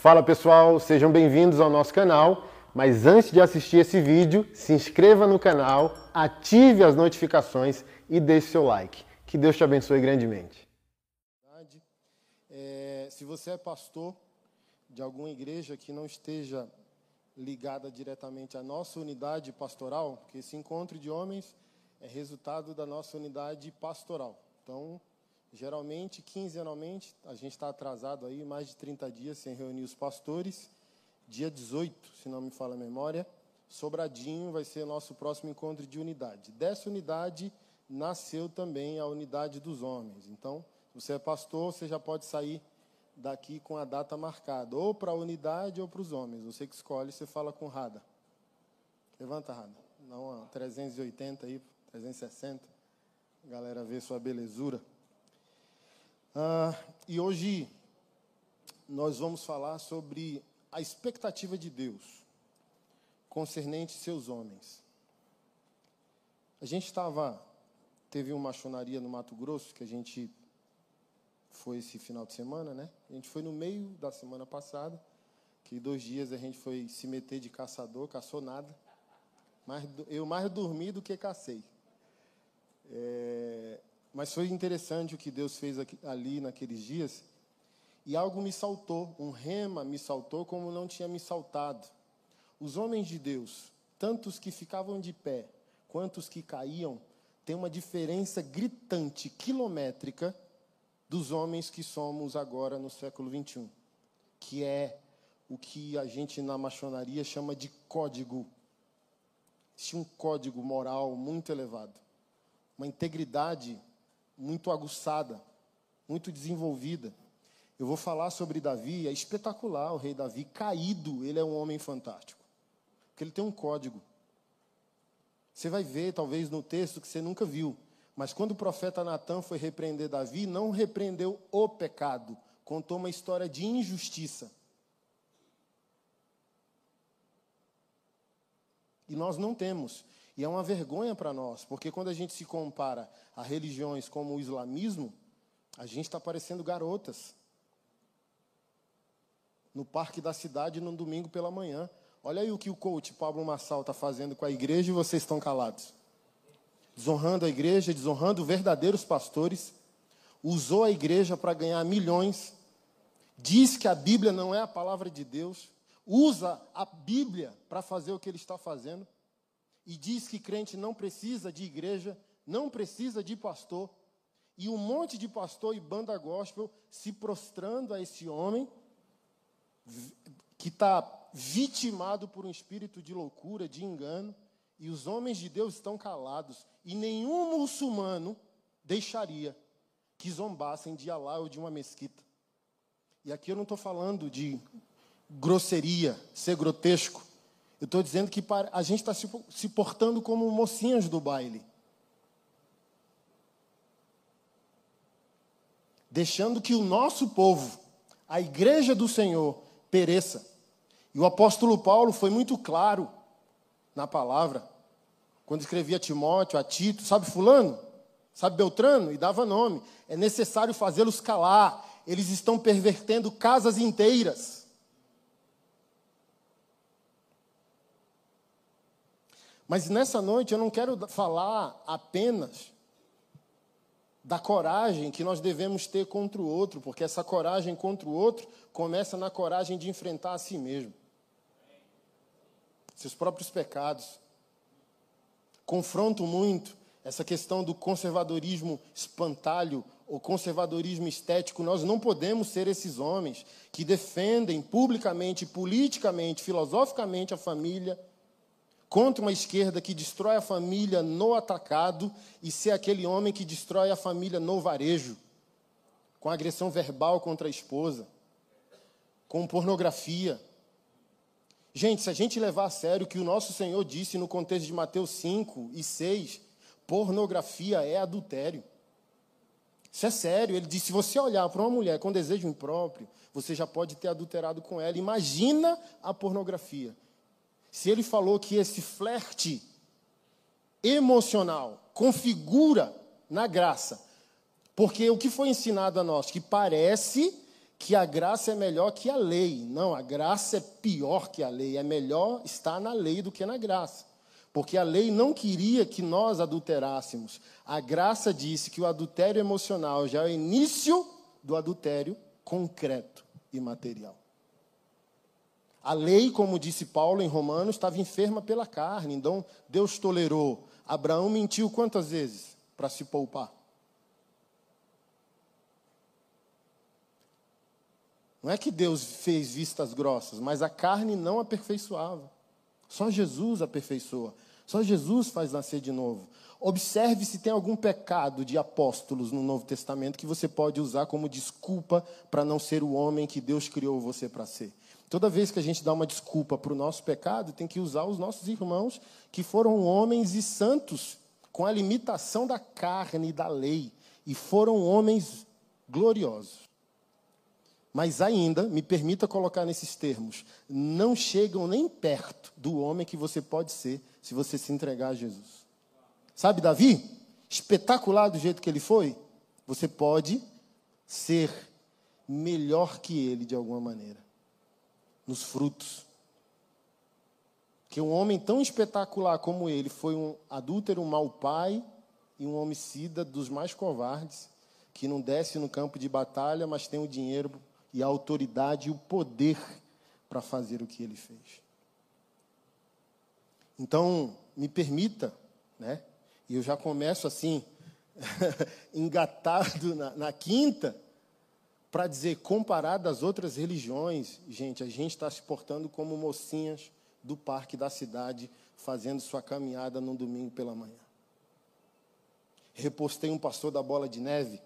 Fala pessoal, sejam bem-vindos ao nosso canal. Mas antes de assistir esse vídeo, se inscreva no canal, ative as notificações e deixe seu like. Que Deus te abençoe grandemente. É, se você é pastor de alguma igreja que não esteja ligada diretamente à nossa unidade pastoral, porque esse encontro de homens é resultado da nossa unidade pastoral. Então, Geralmente, quinzenalmente, a gente está atrasado aí, mais de 30 dias sem reunir os pastores. Dia 18, se não me fala a memória, Sobradinho vai ser nosso próximo encontro de unidade. Dessa unidade nasceu também a unidade dos homens. Então, se você é pastor, você já pode sair daqui com a data marcada, ou para a unidade ou para os homens. Você que escolhe, você fala com Rada. Levanta, Rada. Não, 380 aí, 360. A galera vê sua belezura. Ah, e hoje nós vamos falar sobre a expectativa de Deus concernente seus homens. A gente estava, teve uma machonaria no Mato Grosso que a gente foi esse final de semana, né? A gente foi no meio da semana passada, que dois dias a gente foi se meter de caçador, caçou nada. Mas eu mais dormi do que cacei. É, mas foi interessante o que Deus fez ali naqueles dias. E algo me saltou, um rema me saltou como não tinha me saltado. Os homens de Deus, tantos que ficavam de pé, quantos que caíam, tem uma diferença gritante, quilométrica, dos homens que somos agora no século 21, que é o que a gente na maçonaria chama de código. Existe um código moral muito elevado, uma integridade muito aguçada, muito desenvolvida. Eu vou falar sobre Davi, é espetacular o rei Davi, caído, ele é um homem fantástico. Porque ele tem um código. Você vai ver, talvez, no texto que você nunca viu. Mas quando o profeta Natan foi repreender Davi, não repreendeu o pecado, contou uma história de injustiça. E nós não temos. E é uma vergonha para nós, porque quando a gente se compara a religiões como o islamismo, a gente está parecendo garotas. No parque da cidade, num domingo pela manhã. Olha aí o que o coach Pablo Massal está fazendo com a igreja e vocês estão calados. Desonrando a igreja, desonrando verdadeiros pastores. Usou a igreja para ganhar milhões. Diz que a Bíblia não é a palavra de Deus. Usa a Bíblia para fazer o que ele está fazendo e diz que crente não precisa de igreja, não precisa de pastor, e um monte de pastor e banda gospel se prostrando a esse homem que está vitimado por um espírito de loucura, de engano, e os homens de Deus estão calados, e nenhum muçulmano deixaria que zombassem de Alá ou de uma mesquita. E aqui eu não estou falando de grosseria, ser grotesco. Eu estou dizendo que a gente está se portando como mocinhas do baile. Deixando que o nosso povo, a igreja do Senhor, pereça. E o apóstolo Paulo foi muito claro na palavra, quando escrevia a Timóteo, a Tito, sabe Fulano? Sabe Beltrano? E dava nome. É necessário fazê-los calar. Eles estão pervertendo casas inteiras. Mas nessa noite eu não quero falar apenas da coragem que nós devemos ter contra o outro, porque essa coragem contra o outro começa na coragem de enfrentar a si mesmo, seus próprios pecados. Confronto muito essa questão do conservadorismo espantalho ou conservadorismo estético. Nós não podemos ser esses homens que defendem publicamente, politicamente, filosoficamente a família contra uma esquerda que destrói a família no atacado e ser aquele homem que destrói a família no varejo, com agressão verbal contra a esposa, com pornografia. Gente, se a gente levar a sério o que o nosso Senhor disse no contexto de Mateus 5 e 6, pornografia é adultério. Isso é sério. Ele disse: se você olhar para uma mulher com desejo impróprio, você já pode ter adulterado com ela. Imagina a pornografia. Se ele falou que esse flerte emocional configura na graça, porque o que foi ensinado a nós? Que parece que a graça é melhor que a lei. Não, a graça é pior que a lei. É melhor estar na lei do que na graça. Porque a lei não queria que nós adulterássemos. A graça disse que o adultério emocional já é o início do adultério concreto e material. A lei, como disse Paulo em Romanos, estava enferma pela carne. Então, Deus tolerou. Abraão mentiu quantas vezes para se poupar? Não é que Deus fez vistas grossas, mas a carne não aperfeiçoava. Só Jesus aperfeiçoa. Só Jesus faz nascer de novo. Observe se tem algum pecado de apóstolos no Novo Testamento que você pode usar como desculpa para não ser o homem que Deus criou você para ser. Toda vez que a gente dá uma desculpa para o nosso pecado, tem que usar os nossos irmãos que foram homens e santos, com a limitação da carne e da lei, e foram homens gloriosos. Mas ainda, me permita colocar nesses termos, não chegam nem perto do homem que você pode ser se você se entregar a Jesus. Sabe Davi? Espetacular do jeito que ele foi? Você pode ser melhor que ele de alguma maneira nos frutos. Que um homem tão espetacular como ele foi um adúltero, um mau pai e um homicida dos mais covardes, que não desce no campo de batalha, mas tem o dinheiro e a autoridade e o poder para fazer o que ele fez. Então, me permita, né? E eu já começo assim, engatado na, na quinta, para dizer, comparado às outras religiões, gente, a gente está se portando como mocinhas do parque da cidade, fazendo sua caminhada num domingo pela manhã. Repostei um pastor da Bola de Neve,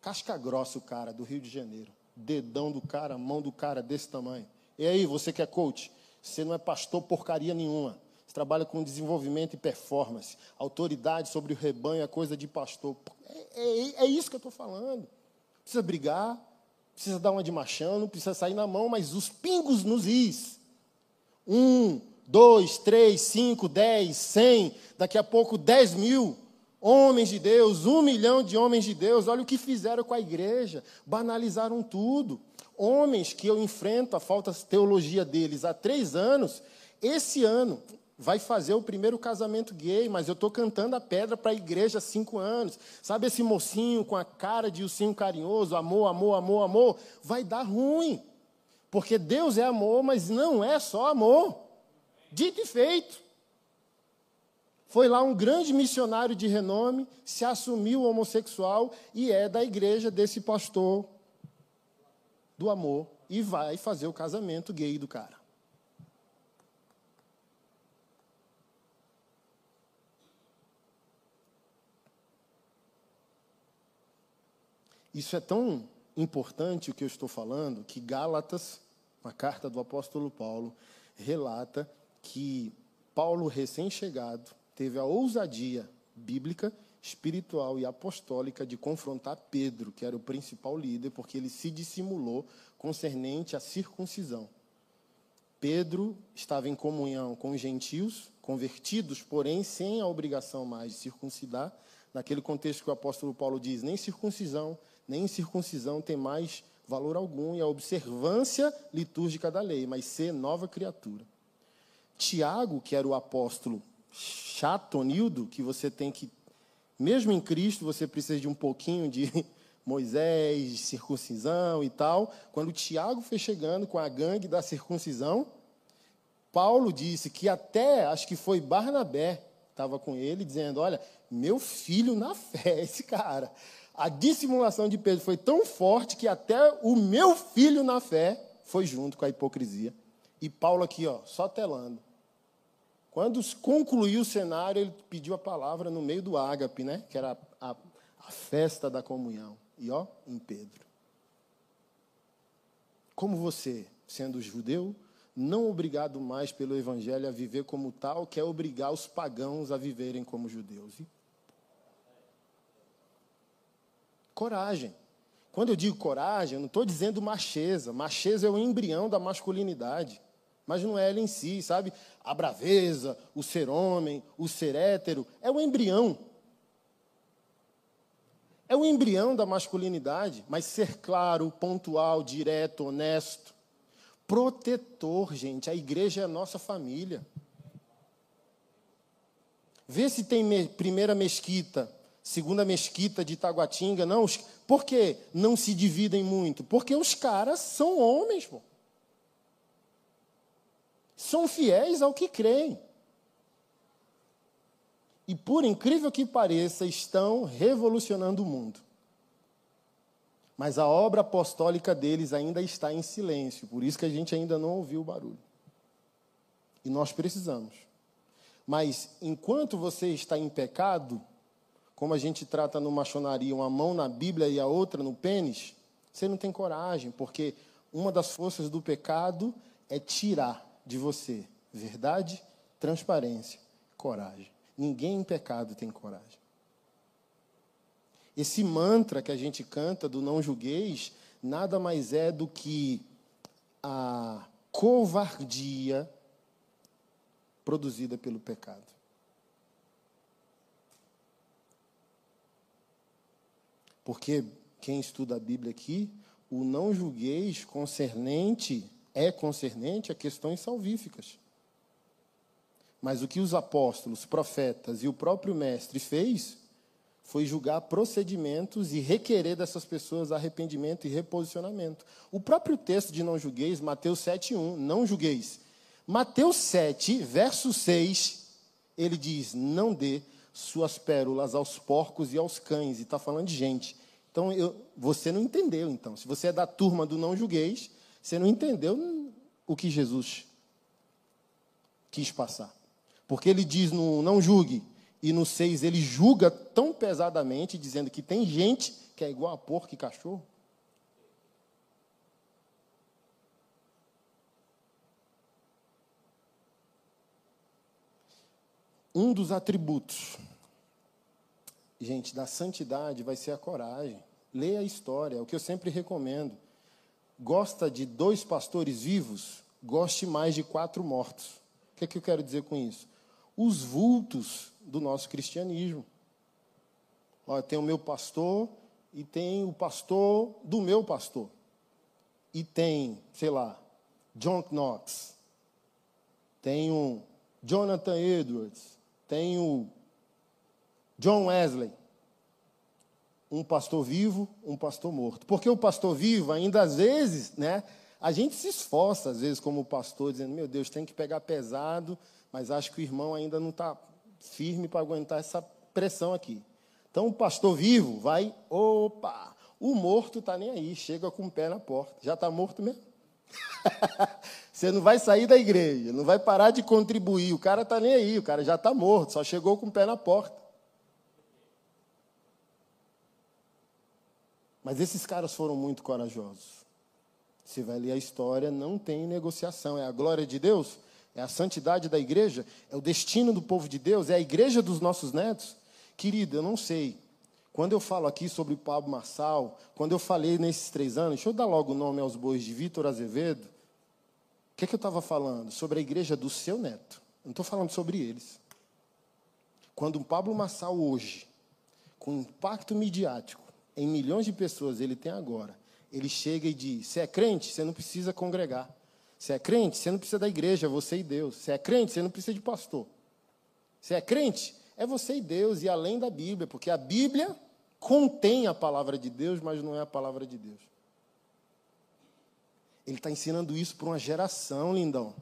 casca grossa o cara, do Rio de Janeiro. Dedão do cara, mão do cara desse tamanho. E aí, você que é coach, você não é pastor porcaria nenhuma. Você trabalha com desenvolvimento e performance. Autoridade sobre o rebanho é coisa de pastor. É, é, é isso que eu estou falando precisa brigar, precisa dar uma de machão, não precisa sair na mão, mas os pingos nos is. Um, dois, três, cinco, dez, cem, daqui a pouco dez mil homens de Deus, um milhão de homens de Deus. Olha o que fizeram com a igreja, banalizaram tudo. Homens que eu enfrento a falta de teologia deles há três anos, esse ano, vai fazer o primeiro casamento gay, mas eu estou cantando a pedra para a igreja há cinco anos. Sabe esse mocinho com a cara de ursinho carinhoso, amor, amor, amor, amor? Vai dar ruim. Porque Deus é amor, mas não é só amor. Dito e feito. Foi lá um grande missionário de renome, se assumiu homossexual e é da igreja desse pastor do amor e vai fazer o casamento gay do cara. Isso é tão importante o que eu estou falando que Gálatas, uma carta do apóstolo Paulo, relata que Paulo, recém-chegado, teve a ousadia bíblica, espiritual e apostólica de confrontar Pedro, que era o principal líder, porque ele se dissimulou concernente à circuncisão. Pedro estava em comunhão com os gentios, convertidos, porém sem a obrigação mais de circuncidar, naquele contexto que o apóstolo Paulo diz: nem circuncisão, nem circuncisão tem mais valor algum e a observância litúrgica da lei, mas ser nova criatura. Tiago, que era o apóstolo chatonildo, que você tem que, mesmo em Cristo, você precisa de um pouquinho de Moisés, de circuncisão e tal. Quando Tiago foi chegando com a gangue da circuncisão, Paulo disse que até, acho que foi Barnabé, estava com ele, dizendo: Olha, meu filho na fé, esse cara. A dissimulação de Pedro foi tão forte que até o meu filho na fé foi junto com a hipocrisia. E Paulo aqui, ó, só telando. Quando concluiu o cenário, ele pediu a palavra no meio do ágape, né? Que era a, a, a festa da comunhão. E ó, em Pedro. Como você, sendo judeu, não obrigado mais pelo evangelho a viver como tal, quer obrigar os pagãos a viverem como judeus. E Coragem. Quando eu digo coragem, eu não estou dizendo macheza. Macheza é o embrião da masculinidade. Mas não é ela em si, sabe? A braveza, o ser homem, o ser hétero, é o embrião. É o embrião da masculinidade, mas ser claro, pontual, direto, honesto. Protetor, gente. A igreja é a nossa família. Vê se tem me, primeira mesquita, segunda mesquita de Taguatinga. Não, os, por que não se dividem muito? Porque os caras são homens, pô. São fiéis ao que creem. E por incrível que pareça, estão revolucionando o mundo. Mas a obra apostólica deles ainda está em silêncio, por isso que a gente ainda não ouviu o barulho. E nós precisamos. Mas enquanto você está em pecado, como a gente trata no maçonaria, uma mão na Bíblia e a outra no pênis, você não tem coragem, porque uma das forças do pecado é tirar de você verdade, transparência, coragem. Ninguém em pecado tem coragem. Esse mantra que a gente canta do não julgueis nada mais é do que a covardia produzida pelo pecado. Porque quem estuda a Bíblia aqui, o não julgueis concernente é concernente a questões salvíficas. Mas o que os apóstolos, profetas e o próprio mestre fez foi julgar procedimentos e requerer dessas pessoas arrependimento e reposicionamento. O próprio texto de não julgueis, Mateus 7:1, não julgueis. Mateus 7, verso 6, ele diz: "Não dê suas pérolas aos porcos e aos cães", e está falando de gente. Então, eu, você não entendeu, então. Se você é da turma do não julgueis, você não entendeu o que Jesus quis passar. Porque ele diz no não julgue, e no 6 ele julga tão pesadamente, dizendo que tem gente que é igual a porco e cachorro. Um dos atributos, gente, da santidade vai ser a coragem. Leia a história, é o que eu sempre recomendo. Gosta de dois pastores vivos? Goste mais de quatro mortos. O que, é que eu quero dizer com isso? os vultos do nosso cristianismo. Olha, tem o meu pastor e tem o pastor do meu pastor. E tem, sei lá, John Knox. Tem o Jonathan Edwards. Tem o John Wesley. Um pastor vivo, um pastor morto. Porque o pastor vivo, ainda às vezes, né? A gente se esforça, às vezes, como pastor, dizendo: meu Deus, tem que pegar pesado mas acho que o irmão ainda não está firme para aguentar essa pressão aqui. Então o pastor vivo vai, opa, o morto está nem aí, chega com o pé na porta. Já está morto mesmo? Você não vai sair da igreja, não vai parar de contribuir. O cara está nem aí, o cara já está morto, só chegou com o pé na porta. Mas esses caras foram muito corajosos. Você vai ler a história, não tem negociação. É a glória de Deus? é a santidade da igreja, é o destino do povo de Deus, é a igreja dos nossos netos? Querida, eu não sei. Quando eu falo aqui sobre o Pablo Marçal, quando eu falei nesses três anos, deixa eu dar logo o nome aos bois de Vitor Azevedo. O que, é que eu estava falando? Sobre a igreja do seu neto. Eu não estou falando sobre eles. Quando o Pablo Marçal hoje, com impacto midiático em milhões de pessoas ele tem agora, ele chega e diz: Você é crente? Você não precisa congregar. Você é crente? Você não precisa da igreja, você e Deus. Você é crente? Você não precisa de pastor. Você é crente? É você e Deus e além da Bíblia, porque a Bíblia contém a palavra de Deus, mas não é a palavra de Deus. Ele está ensinando isso para uma geração, lindão.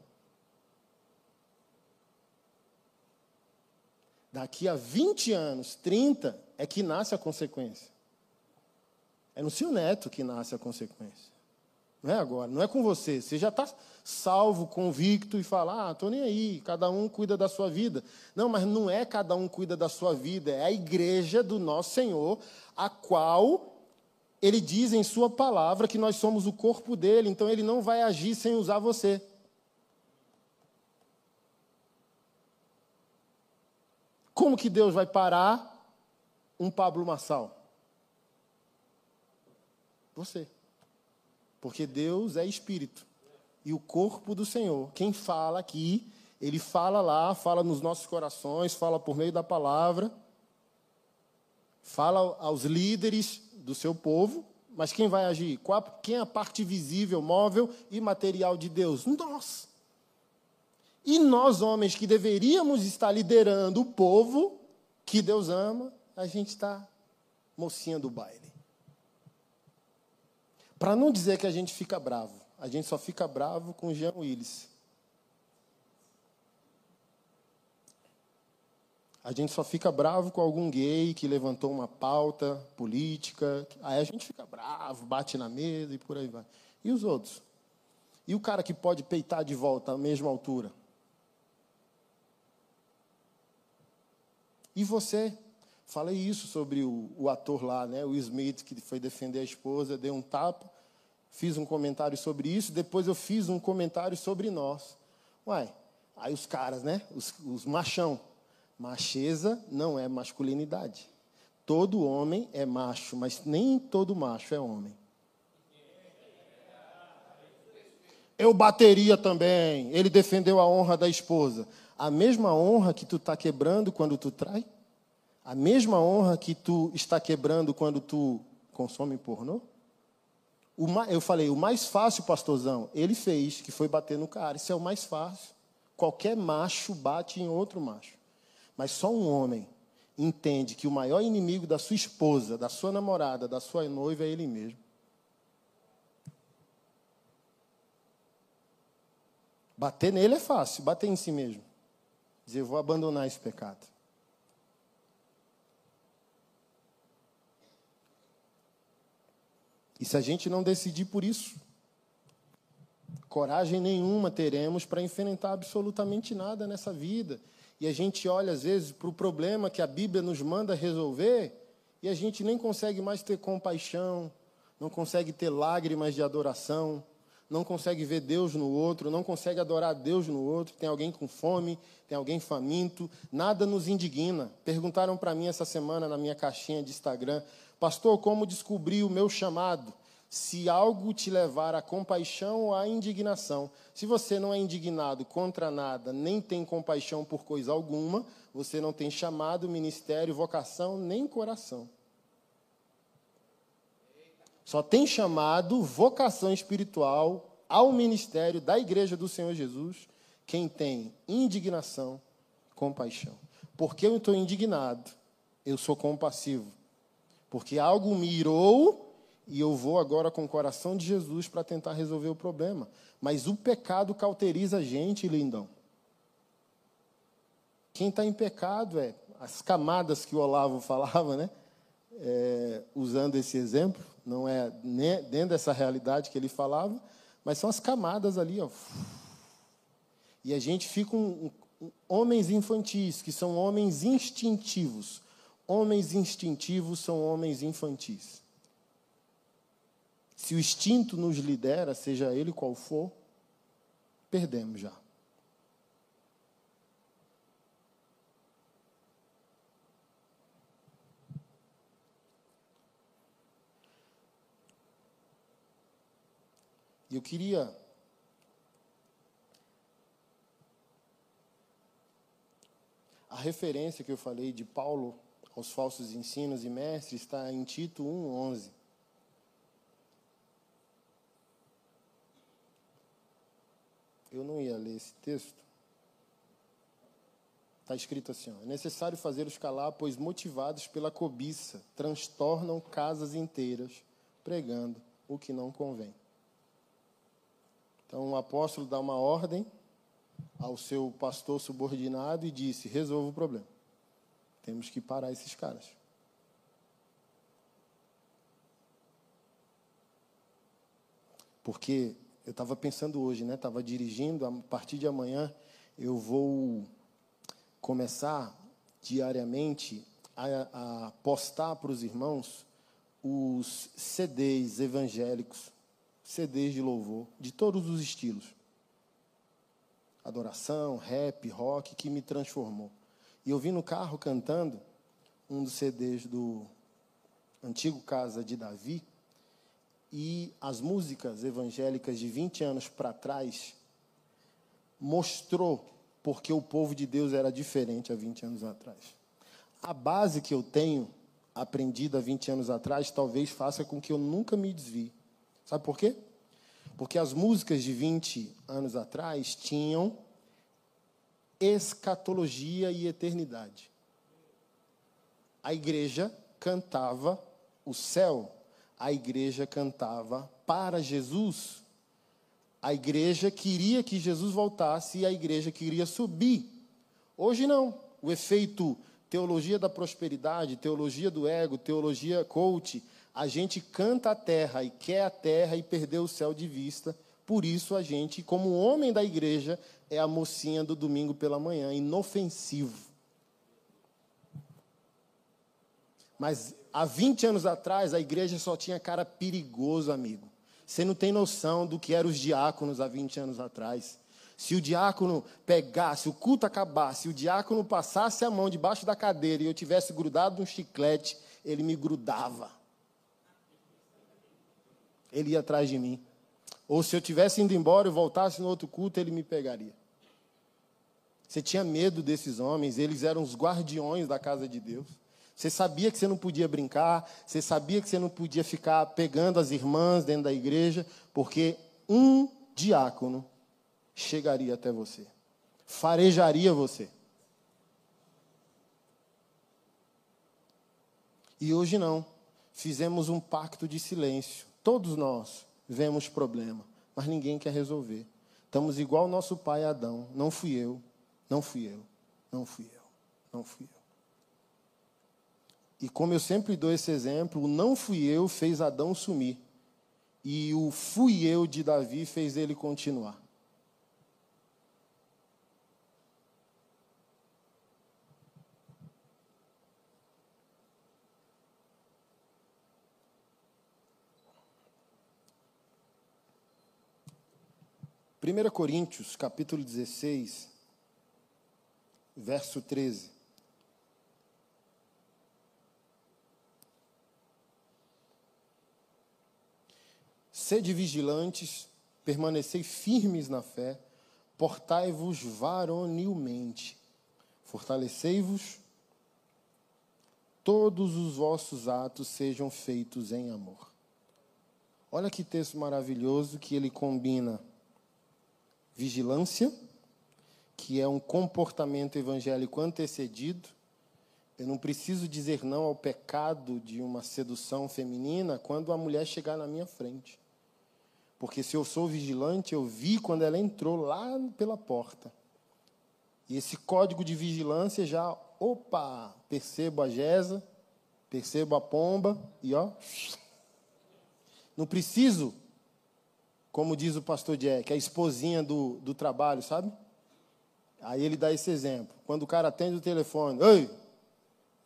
Daqui a 20 anos, 30, é que nasce a consequência. É no seu neto que nasce a consequência. Não é agora, não é com você. Você já está salvo, convicto e fala: ah, estou nem aí, cada um cuida da sua vida. Não, mas não é cada um cuida da sua vida, é a igreja do nosso Senhor, a qual ele diz em Sua palavra que nós somos o corpo dele, então ele não vai agir sem usar você. Como que Deus vai parar um Pablo Massal? Você. Porque Deus é espírito. E o corpo do Senhor, quem fala aqui, ele fala lá, fala nos nossos corações, fala por meio da palavra. Fala aos líderes do seu povo, mas quem vai agir? Quem é a parte visível, móvel e material de Deus? Nós. E nós, homens que deveríamos estar liderando o povo que Deus ama, a gente está mocinha do baile. Para não dizer que a gente fica bravo, a gente só fica bravo com Jean Willis. A gente só fica bravo com algum gay que levantou uma pauta política. Aí a gente fica bravo, bate na mesa e por aí vai. E os outros? E o cara que pode peitar de volta à mesma altura? E você? Falei isso sobre o, o ator lá, né, o Smith, que foi defender a esposa, deu um tapa. Fiz um comentário sobre isso. Depois eu fiz um comentário sobre nós. Uai, aí os caras, né? Os, os machão. Macheza não é masculinidade. Todo homem é macho, mas nem todo macho é homem. Eu bateria também. Ele defendeu a honra da esposa. A mesma honra que tu está quebrando quando tu trai? A mesma honra que tu está quebrando quando tu consome pornô? Eu falei, o mais fácil, pastorzão, ele fez, que foi bater no cara. Isso é o mais fácil. Qualquer macho bate em outro macho. Mas só um homem entende que o maior inimigo da sua esposa, da sua namorada, da sua noiva é ele mesmo. Bater nele é fácil, bater em si mesmo. Dizer, eu vou abandonar esse pecado. E se a gente não decidir por isso, coragem nenhuma teremos para enfrentar absolutamente nada nessa vida e a gente olha, às vezes, para o problema que a Bíblia nos manda resolver e a gente nem consegue mais ter compaixão, não consegue ter lágrimas de adoração, não consegue ver Deus no outro, não consegue adorar Deus no outro. Tem alguém com fome, tem alguém faminto, nada nos indigna. Perguntaram para mim essa semana na minha caixinha de Instagram, pastor, como descobrir o meu chamado? Se algo te levar à compaixão ou à indignação. Se você não é indignado contra nada, nem tem compaixão por coisa alguma, você não tem chamado, ministério, vocação, nem coração. Só tem chamado, vocação espiritual ao ministério da igreja do Senhor Jesus quem tem indignação, compaixão. Porque eu estou indignado, eu sou compassivo. Porque algo me irou e eu vou agora com o coração de Jesus para tentar resolver o problema. Mas o pecado cauteriza a gente, lindão. Quem está em pecado é as camadas que o Olavo falava, né? É, usando esse exemplo, não é dentro dessa realidade que ele falava, mas são as camadas ali, ó. E a gente fica um, um, homens infantis, que são homens instintivos. Homens instintivos são homens infantis. Se o instinto nos lidera, seja ele qual for, perdemos já. E eu queria a referência que eu falei de Paulo aos falsos ensinos e mestres está em Tito 1:11. Eu não ia ler esse texto. Está escrito assim: ó, é necessário fazê-los calar, pois motivados pela cobiça, transtornam casas inteiras, pregando o que não convém. Então o apóstolo dá uma ordem ao seu pastor subordinado e disse: resolva o problema. Temos que parar esses caras. Porque eu estava pensando hoje, né? Estava dirigindo. A partir de amanhã eu vou começar diariamente a, a postar para os irmãos os CDs evangélicos, CDs de louvor, de todos os estilos. Adoração, rap, rock, que me transformou. E eu vim no carro cantando um dos CDs do antigo Casa de Davi, e as músicas evangélicas de 20 anos para trás mostrou porque o povo de Deus era diferente há 20 anos atrás. A base que eu tenho aprendido há 20 anos atrás talvez faça com que eu nunca me desvie. Sabe por quê? Porque as músicas de 20 anos atrás tinham escatologia e eternidade. A igreja cantava o céu, a igreja cantava para Jesus. A igreja queria que Jesus voltasse e a igreja queria subir. Hoje não. O efeito teologia da prosperidade, teologia do ego, teologia coach, a gente canta a terra e quer a terra e perdeu o céu de vista. Por isso a gente, como homem da igreja, é a mocinha do domingo pela manhã, inofensivo. Mas há 20 anos atrás a igreja só tinha cara perigoso, amigo. Você não tem noção do que eram os diáconos há 20 anos atrás. Se o diácono pegasse, o culto acabasse, o diácono passasse a mão debaixo da cadeira e eu tivesse grudado um chiclete, ele me grudava. Ele ia atrás de mim. Ou se eu tivesse indo embora e voltasse no outro culto, ele me pegaria. Você tinha medo desses homens, eles eram os guardiões da casa de Deus. Você sabia que você não podia brincar, você sabia que você não podia ficar pegando as irmãs dentro da igreja, porque um diácono chegaria até você, farejaria você. E hoje não. Fizemos um pacto de silêncio. Todos nós vemos problema, mas ninguém quer resolver. Estamos igual nosso pai Adão. Não fui eu, não fui eu, não fui eu, não fui eu. E como eu sempre dou esse exemplo, o não fui eu fez Adão sumir. E o fui eu de Davi fez ele continuar. Primeira Coríntios, capítulo 16, verso 13. Sede vigilantes, permanecei firmes na fé, portai-vos varonilmente, fortalecei-vos, todos os vossos atos sejam feitos em amor. Olha que texto maravilhoso que ele combina vigilância, que é um comportamento evangélico antecedido. Eu não preciso dizer não ao pecado de uma sedução feminina quando a mulher chegar na minha frente. Porque se eu sou vigilante, eu vi quando ela entrou lá pela porta. E esse código de vigilância já, opa, percebo a Gesa, percebo a pomba e ó, não preciso, como diz o pastor Jack, a esposinha do, do trabalho, sabe? Aí ele dá esse exemplo. Quando o cara atende o telefone, oi,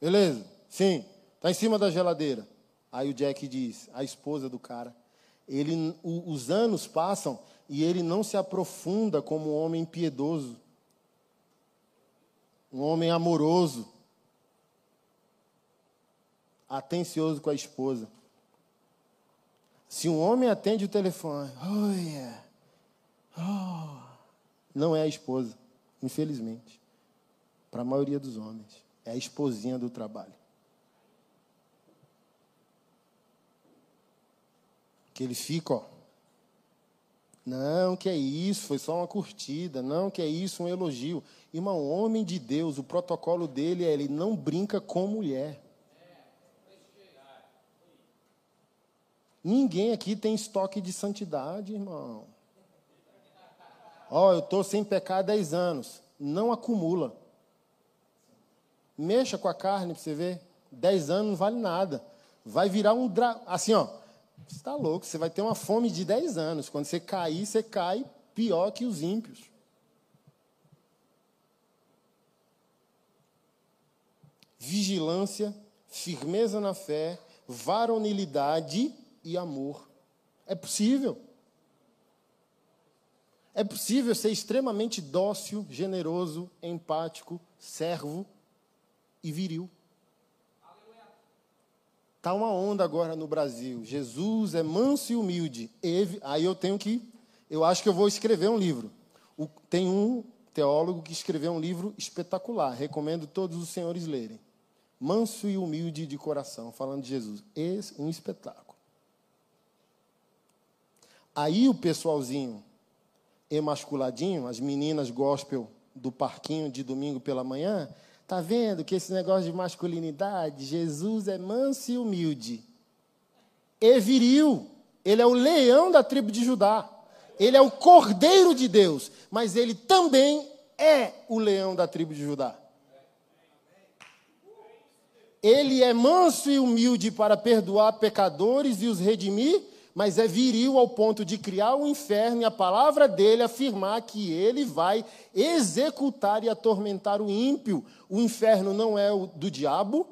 beleza? Sim, tá em cima da geladeira. Aí o Jack diz, a esposa do cara, ele, os anos passam e ele não se aprofunda como um homem piedoso, um homem amoroso, atencioso com a esposa. Se um homem atende o telefone, oh, yeah. oh, não é a esposa, infelizmente, para a maioria dos homens, é a esposinha do trabalho. Que ele fica, ó. Não, que é isso, foi só uma curtida. Não, que é isso, um elogio. Irmão, homem de Deus, o protocolo dele é ele não brinca com mulher. Ninguém aqui tem estoque de santidade, irmão. Ó, oh, eu estou sem pecar há 10 anos. Não acumula. Mexa com a carne para você ver. 10 anos não vale nada. Vai virar um. Dra... Assim, ó. Você está louco, você vai ter uma fome de 10 anos. Quando você cair, você cai pior que os ímpios. Vigilância, firmeza na fé, varonilidade e amor. É possível. É possível ser extremamente dócil, generoso, empático, servo e viril. Está uma onda agora no Brasil. Jesus é manso e humilde. Aí eu tenho que. Eu acho que eu vou escrever um livro. tem um teólogo que escreveu um livro espetacular. Recomendo todos os senhores lerem. manso e humilde de coração, falando de Jesus. Esse um espetáculo. Aí o pessoalzinho emasculadinho, as meninas gospel do parquinho de domingo pela manhã, tá vendo que esse negócio de masculinidade, Jesus é manso e humilde. E viril. Ele é o leão da tribo de Judá. Ele é o cordeiro de Deus, mas ele também é o leão da tribo de Judá. Ele é manso e humilde para perdoar pecadores e os redimir, mas é viril ao ponto de criar o um inferno e a palavra dele afirmar que ele vai executar e atormentar o ímpio. O inferno não é o do diabo.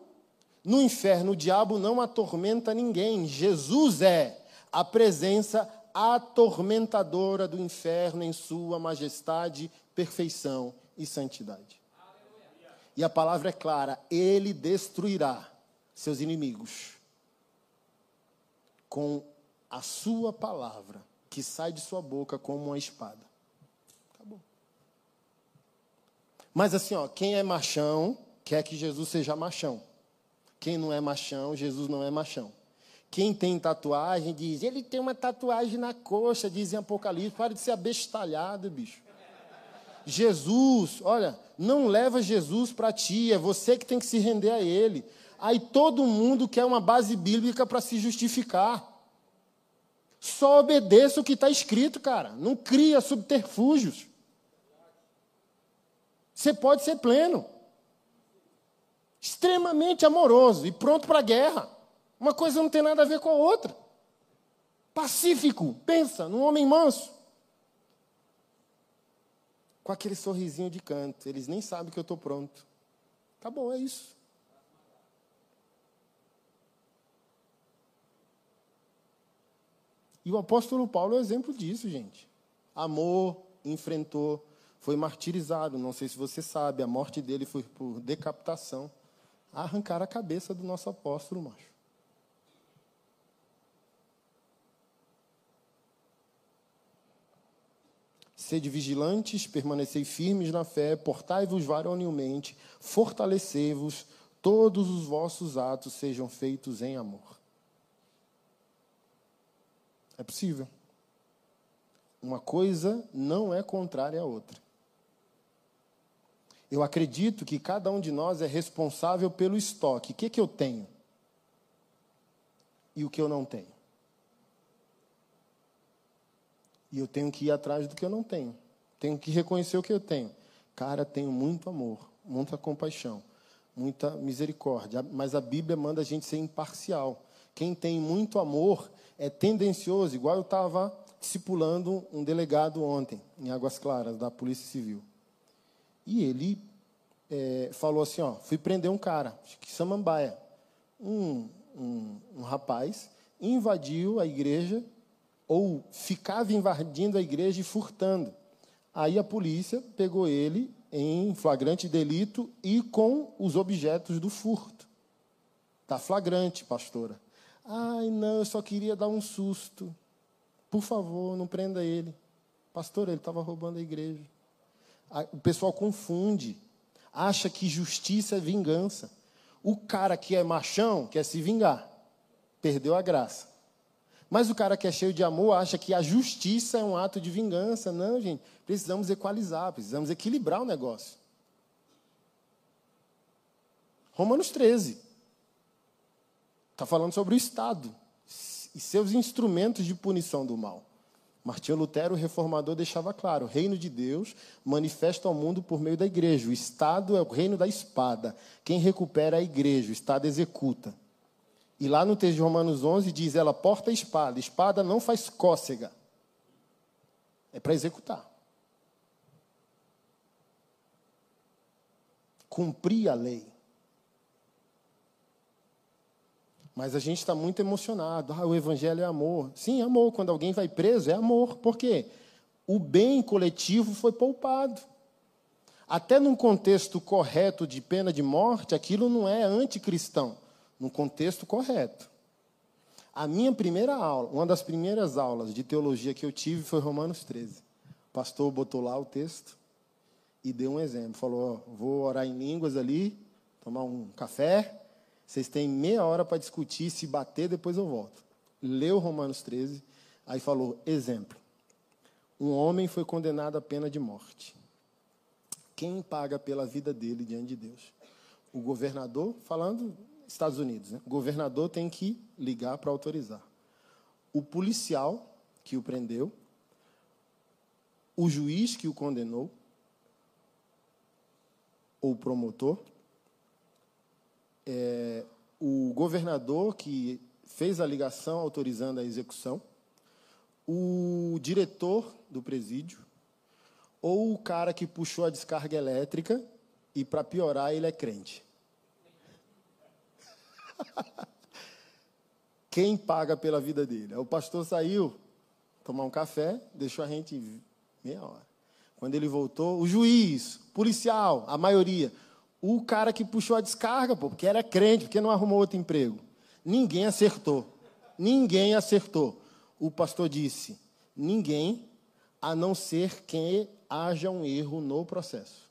No inferno, o diabo não atormenta ninguém. Jesus é a presença atormentadora do inferno em sua majestade, perfeição e santidade. E a palavra é clara: ele destruirá seus inimigos com a sua palavra, que sai de sua boca como uma espada. Acabou. Mas assim, ó, quem é machão quer que Jesus seja machão. Quem não é machão, Jesus não é machão. Quem tem tatuagem diz, ele tem uma tatuagem na coxa, diz em Apocalipse, para de ser abestalhado, bicho. Jesus, olha, não leva Jesus para ti, é você que tem que se render a Ele. Aí todo mundo quer uma base bíblica para se justificar. Só obedeça o que está escrito, cara. Não cria subterfúgios. Você pode ser pleno, extremamente amoroso e pronto para a guerra. Uma coisa não tem nada a ver com a outra. Pacífico, pensa num homem manso com aquele sorrisinho de canto. Eles nem sabem que eu estou pronto. Tá bom, é isso. E o apóstolo Paulo é exemplo disso, gente. Amor, enfrentou, foi martirizado. Não sei se você sabe, a morte dele foi por decapitação. Arrancar a cabeça do nosso apóstolo, macho. Sede vigilantes, permanecei firmes na fé, portai-vos varonilmente, fortalecei-vos, todos os vossos atos sejam feitos em amor. É possível. Uma coisa não é contrária à outra. Eu acredito que cada um de nós é responsável pelo estoque. O que, que eu tenho? E o que eu não tenho? E eu tenho que ir atrás do que eu não tenho. Tenho que reconhecer o que eu tenho. Cara, tenho muito amor, muita compaixão, muita misericórdia. Mas a Bíblia manda a gente ser imparcial. Quem tem muito amor é tendencioso, igual eu estava discipulando um delegado ontem, em Águas Claras, da Polícia Civil. E ele é, falou assim: ó, fui prender um cara, acho que Samambaia. Um, um, um rapaz invadiu a igreja ou ficava invadindo a igreja e furtando. Aí a polícia pegou ele em flagrante delito e com os objetos do furto. Está flagrante, pastora. Ai, não, eu só queria dar um susto. Por favor, não prenda ele. Pastor, ele estava roubando a igreja. O pessoal confunde, acha que justiça é vingança. O cara que é machão quer se vingar, perdeu a graça. Mas o cara que é cheio de amor acha que a justiça é um ato de vingança. Não, gente. Precisamos equalizar, precisamos equilibrar o negócio. Romanos 13. Está falando sobre o Estado e seus instrumentos de punição do mal. Martinho Lutero, o reformador, deixava claro: o reino de Deus manifesta ao mundo por meio da igreja. O Estado é o reino da espada. Quem recupera é a igreja, o Estado executa. E lá no texto de Romanos 11 diz: ela porta a espada. Espada não faz cócega. É para executar. Cumprir a lei. Mas a gente está muito emocionado. Ah, o evangelho é amor. Sim, amor. Quando alguém vai preso, é amor. Por quê? O bem coletivo foi poupado. Até num contexto correto de pena de morte, aquilo não é anticristão no contexto correto. A minha primeira aula, uma das primeiras aulas de teologia que eu tive foi Romanos 13. O pastor botou lá o texto e deu um exemplo. Falou: ó, vou orar em línguas ali, tomar um café. Vocês têm meia hora para discutir, se bater, depois eu volto. Leu Romanos 13, aí falou: exemplo. Um homem foi condenado à pena de morte. Quem paga pela vida dele diante de Deus? O governador, falando Estados Unidos, né? o governador tem que ligar para autorizar. O policial que o prendeu, o juiz que o condenou, ou promotor, é, o governador que fez a ligação autorizando a execução, o diretor do presídio, ou o cara que puxou a descarga elétrica e, para piorar, ele é crente. Quem paga pela vida dele? O pastor saiu tomar um café, deixou a gente meia hora. Quando ele voltou, o juiz, policial, a maioria, o cara que puxou a descarga, pô, porque era crente, porque não arrumou outro emprego. Ninguém acertou. Ninguém acertou. O pastor disse: ninguém, a não ser que haja um erro no processo.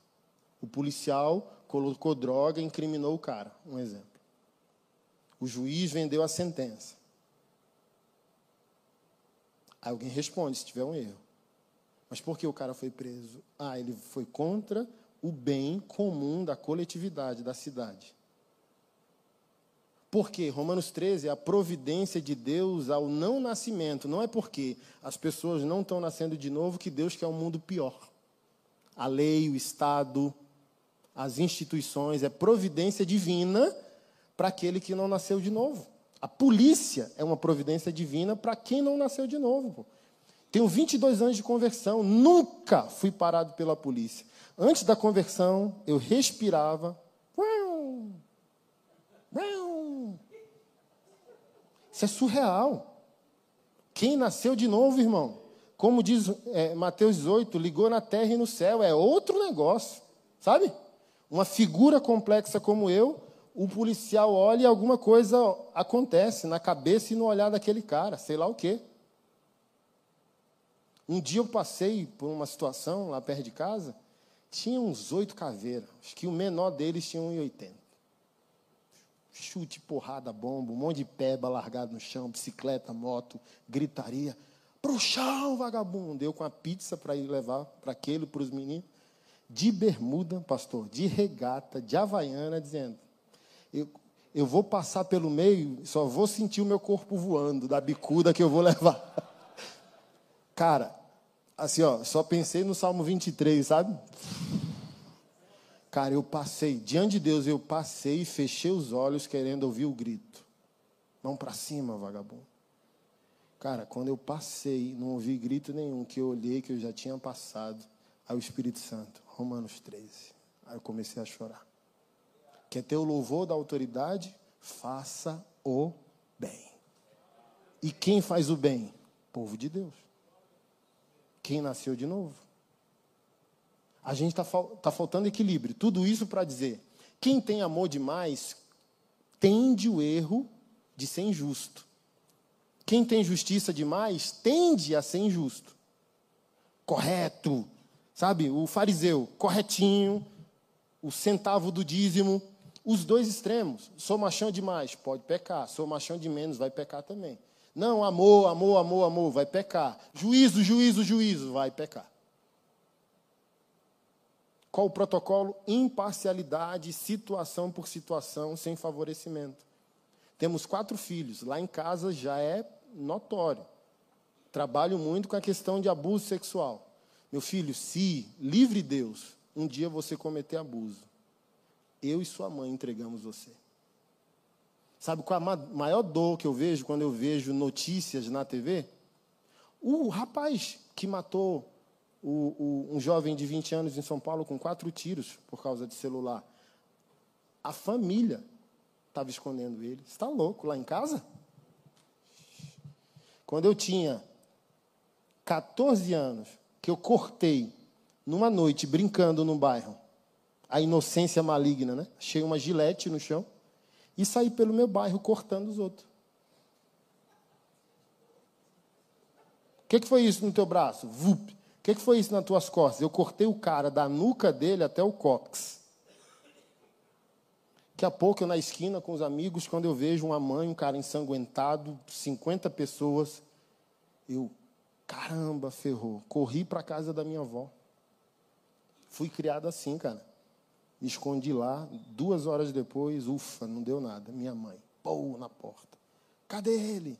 O policial colocou droga, incriminou o cara. Um exemplo. O juiz vendeu a sentença. Aí alguém responde se tiver um erro. Mas por que o cara foi preso? Ah, ele foi contra o bem comum da coletividade, da cidade. Porque Romanos 13 é a providência de Deus ao não nascimento. Não é porque as pessoas não estão nascendo de novo que Deus quer um mundo pior. A lei, o Estado, as instituições, é providência divina para aquele que não nasceu de novo. A polícia é uma providência divina para quem não nasceu de novo. Tenho 22 anos de conversão, nunca fui parado pela polícia. Antes da conversão, eu respirava. Isso é surreal. Quem nasceu de novo, irmão, como diz é, Mateus 18, ligou na terra e no céu, é outro negócio, sabe? Uma figura complexa como eu, o policial olha e alguma coisa acontece na cabeça e no olhar daquele cara, sei lá o quê. Um dia eu passei por uma situação lá perto de casa, tinha uns oito caveiras. Acho que o menor deles tinha 1,80. Chute, porrada, bomba, um monte de peba largado no chão, bicicleta, moto, gritaria. Pro chão, vagabundo. Eu com a pizza para ir levar para aquele, para os meninos. De bermuda, pastor, de regata, de havaiana, dizendo: eu, eu vou passar pelo meio, só vou sentir o meu corpo voando da bicuda que eu vou levar. Cara, assim, ó, só pensei no Salmo 23, sabe? Cara, eu passei, diante de Deus, eu passei e fechei os olhos querendo ouvir o grito. Mão para cima, vagabundo. Cara, quando eu passei, não ouvi grito nenhum, que eu olhei, que eu já tinha passado, aí o Espírito Santo, Romanos 13. Aí eu comecei a chorar. Quer ter o louvor da autoridade? Faça o bem. E quem faz o bem? Povo de Deus quem nasceu de novo. A gente está tá faltando equilíbrio. Tudo isso para dizer: quem tem amor demais tende o erro de ser injusto. Quem tem justiça demais tende a ser injusto. Correto. Sabe, o fariseu, corretinho, o centavo do dízimo, os dois extremos. Sou machão demais, pode pecar. Sou machão de menos, vai pecar também. Não, amor, amor, amor, amor, vai pecar. Juízo, juízo, juízo, vai pecar. Qual o protocolo? Imparcialidade, situação por situação, sem favorecimento. Temos quatro filhos. Lá em casa já é notório. Trabalho muito com a questão de abuso sexual. Meu filho, se, livre Deus, um dia você cometer abuso, eu e sua mãe entregamos você. Sabe qual é a maior dor que eu vejo quando eu vejo notícias na TV? O rapaz que matou o, o, um jovem de 20 anos em São Paulo com quatro tiros por causa de celular. A família estava escondendo ele. Está louco lá em casa? Quando eu tinha 14 anos, que eu cortei numa noite brincando no bairro, a inocência maligna, né? Achei uma gilete no chão e saí pelo meu bairro cortando os outros. O que, que foi isso no teu braço? Vup. O que, que foi isso nas tuas costas? Eu cortei o cara da nuca dele até o cóccix. Daqui a pouco eu na esquina com os amigos, quando eu vejo uma mãe, um cara ensanguentado, 50 pessoas, eu, caramba, ferrou. Corri para casa da minha avó. Fui criado assim, cara. Escondi lá, duas horas depois, ufa, não deu nada. Minha mãe, pô, na porta. Cadê ele?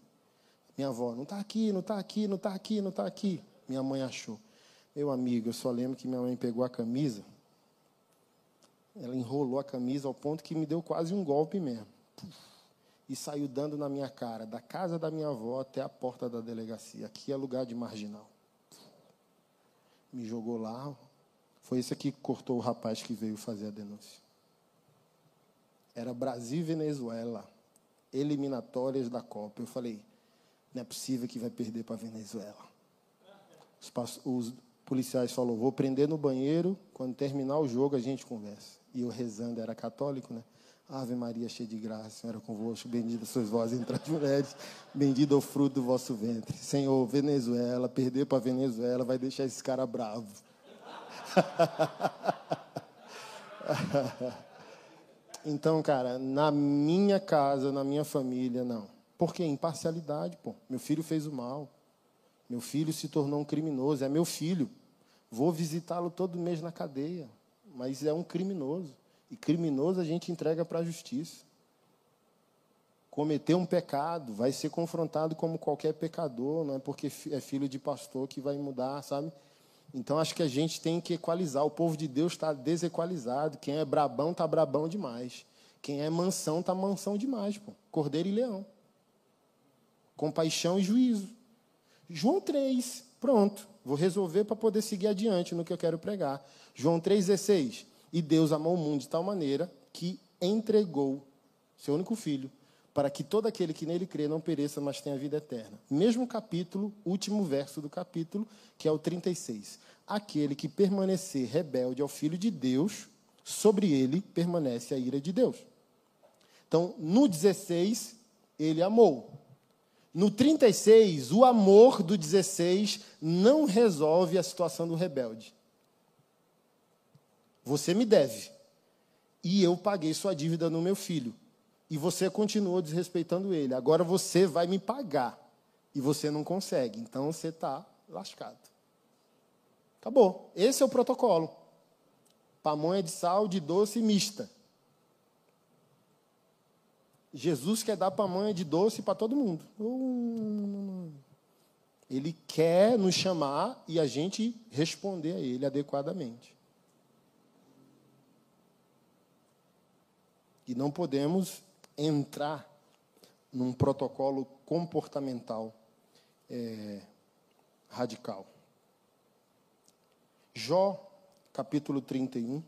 Minha avó, não está aqui, não está aqui, não está aqui, não está aqui. Minha mãe achou. Meu amigo, eu só lembro que minha mãe pegou a camisa, ela enrolou a camisa ao ponto que me deu quase um golpe mesmo. E saiu dando na minha cara, da casa da minha avó até a porta da delegacia. Aqui é lugar de marginal. Me jogou lá. Foi esse aqui que cortou o rapaz que veio fazer a denúncia. Era Brasil e Venezuela. Eliminatórias da Copa. Eu falei, não é possível que vai perder para a Venezuela. Os, os policiais falaram, vou prender no banheiro, quando terminar o jogo a gente conversa. E eu rezando, era católico, né? Ave Maria, cheia de graça, Senhora convosco, bendita sois vós entre as mulheres, bendito é o fruto do vosso ventre. Senhor, Venezuela, perder para Venezuela vai deixar esse cara bravo. então, cara, na minha casa, na minha família, não. Por quê? Imparcialidade, pô. Meu filho fez o mal. Meu filho se tornou um criminoso. É meu filho. Vou visitá-lo todo mês na cadeia. Mas é um criminoso. E criminoso a gente entrega para a justiça. Cometeu um pecado, vai ser confrontado como qualquer pecador, não é porque é filho de pastor que vai mudar, sabe? Então acho que a gente tem que equalizar. O povo de Deus está desequalizado. Quem é brabão está brabão demais. Quem é mansão está mansão demais, pô. Cordeiro e leão compaixão e juízo. João 3, pronto. Vou resolver para poder seguir adiante no que eu quero pregar. João 3,16. E Deus amou o mundo de tal maneira que entregou seu único filho, para que todo aquele que nele crê não pereça, mas tenha vida eterna. Mesmo capítulo, último verso do capítulo, que é o 36. Aquele que permanecer rebelde ao filho de Deus, sobre ele permanece a ira de Deus. Então, no 16, ele amou. No 36, o amor do 16 não resolve a situação do rebelde. Você me deve. E eu paguei sua dívida no meu filho. E você continuou desrespeitando ele. Agora você vai me pagar. E você não consegue. Então você está lascado. Acabou. Esse é o protocolo. Pamonha de sal, de doce mista. Jesus quer dar pamonha de doce para todo mundo. Ele quer nos chamar e a gente responder a ele adequadamente. E não podemos entrar num protocolo comportamental é, radical. Jó, capítulo 31.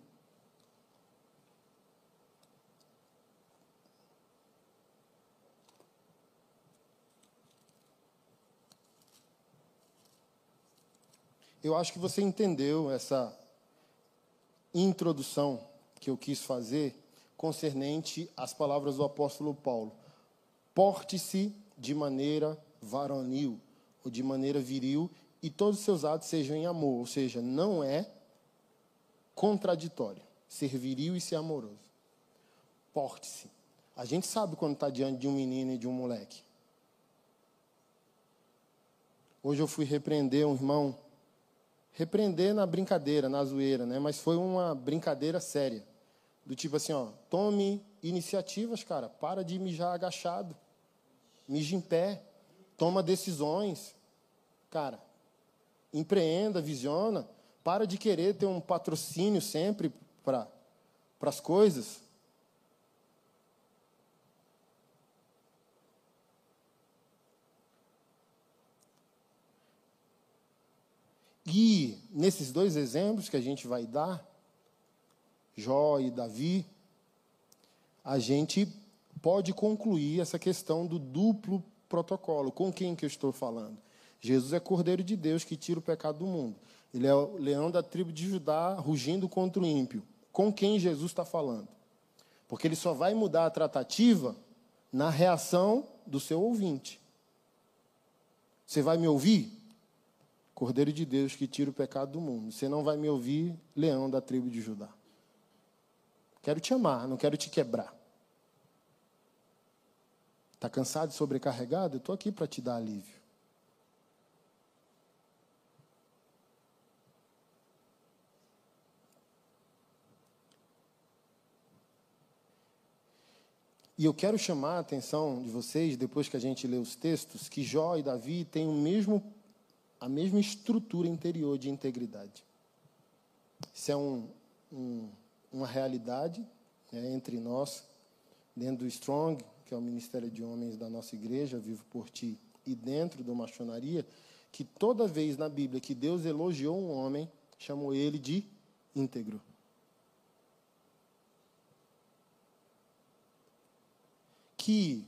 Eu acho que você entendeu essa introdução que eu quis fazer concernente às palavras do apóstolo Paulo. Porte-se de maneira varonil, ou de maneira viril, e todos os seus atos sejam em amor, ou seja, não é contraditório ser viril e ser amoroso. Porte-se. A gente sabe quando está diante de um menino e de um moleque. Hoje eu fui repreender um irmão repreender na brincadeira, na zoeira, né? Mas foi uma brincadeira séria. Do tipo assim, ó, tome iniciativas, cara. Para de mijar agachado. Mija em pé. Toma decisões. Cara, empreenda, visiona. Para de querer ter um patrocínio sempre para as coisas. E nesses dois exemplos que a gente vai dar, Jó e Davi, a gente pode concluir essa questão do duplo protocolo. Com quem que eu estou falando? Jesus é Cordeiro de Deus que tira o pecado do mundo. Ele é o leão da tribo de Judá rugindo contra o ímpio. Com quem Jesus está falando? Porque ele só vai mudar a tratativa na reação do seu ouvinte. Você vai me ouvir? Cordeiro de Deus que tira o pecado do mundo. Você não vai me ouvir, leão da tribo de Judá. Quero te amar, não quero te quebrar. Está cansado e sobrecarregado? Eu estou aqui para te dar alívio. E eu quero chamar a atenção de vocês, depois que a gente lê os textos, que Jó e Davi têm o mesmo, a mesma estrutura interior de integridade. Isso é um, um, uma realidade né, entre nós, dentro do Strong, que é o Ministério de Homens da nossa igreja, Vivo por Ti, e dentro do Maçonaria, que toda vez na Bíblia que Deus elogiou um homem, chamou ele de íntegro. que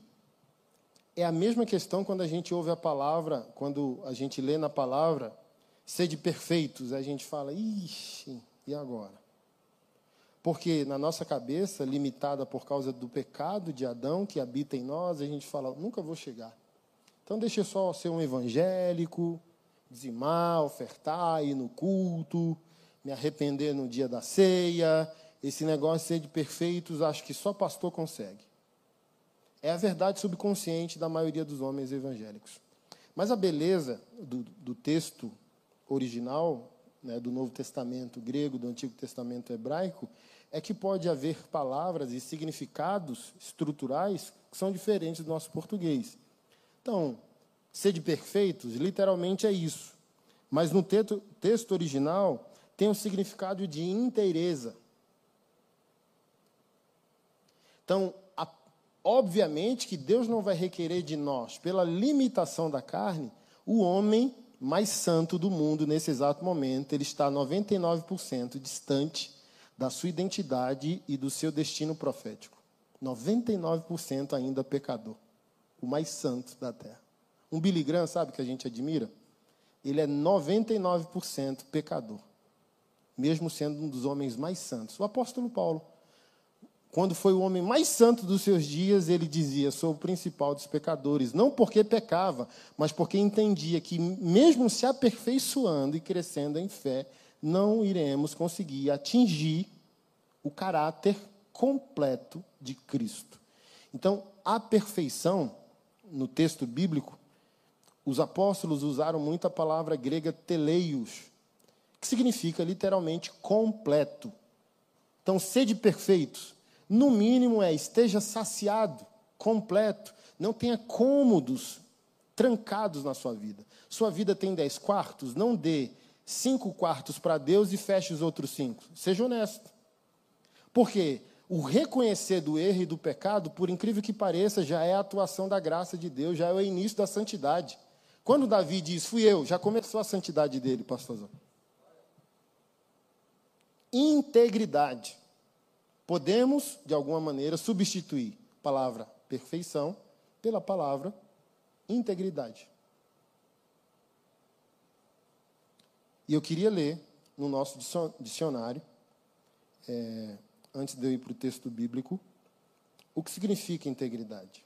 é a mesma questão quando a gente ouve a palavra, quando a gente lê na palavra, sede perfeitos, a gente fala, ixi, e agora? Porque na nossa cabeça, limitada por causa do pecado de Adão que habita em nós, a gente fala, nunca vou chegar. Então deixa eu só ser um evangélico, dizimar, ofertar, ir no culto, me arrepender no dia da ceia. Esse negócio de ser de perfeitos, acho que só pastor consegue. É a verdade subconsciente da maioria dos homens evangélicos. Mas a beleza do, do texto original, né, do Novo Testamento grego, do Antigo Testamento hebraico, é que pode haver palavras e significados estruturais que são diferentes do nosso português. Então, ser de perfeitos, literalmente é isso. Mas no texto, texto original tem o um significado de inteireza. Então, Obviamente que Deus não vai requerer de nós, pela limitação da carne, o homem mais santo do mundo nesse exato momento. Ele está 99% distante da sua identidade e do seu destino profético. 99% ainda pecador. O mais santo da terra. Um Billy Graham, sabe que a gente admira? Ele é 99% pecador. Mesmo sendo um dos homens mais santos. O apóstolo Paulo quando foi o homem mais santo dos seus dias, ele dizia: Sou o principal dos pecadores. Não porque pecava, mas porque entendia que, mesmo se aperfeiçoando e crescendo em fé, não iremos conseguir atingir o caráter completo de Cristo. Então, a perfeição, no texto bíblico, os apóstolos usaram muito a palavra grega teleios, que significa literalmente completo. Então, sede perfeitos no mínimo é esteja saciado, completo, não tenha cômodos trancados na sua vida. Sua vida tem dez quartos, não dê cinco quartos para Deus e feche os outros cinco. Seja honesto. Porque o reconhecer do erro e do pecado, por incrível que pareça, já é a atuação da graça de Deus, já é o início da santidade. Quando Davi diz, fui eu, já começou a santidade dele, pastorzão. Integridade podemos, de alguma maneira, substituir a palavra perfeição pela palavra integridade. E eu queria ler no nosso dicionário, é, antes de eu ir para o texto bíblico, o que significa integridade.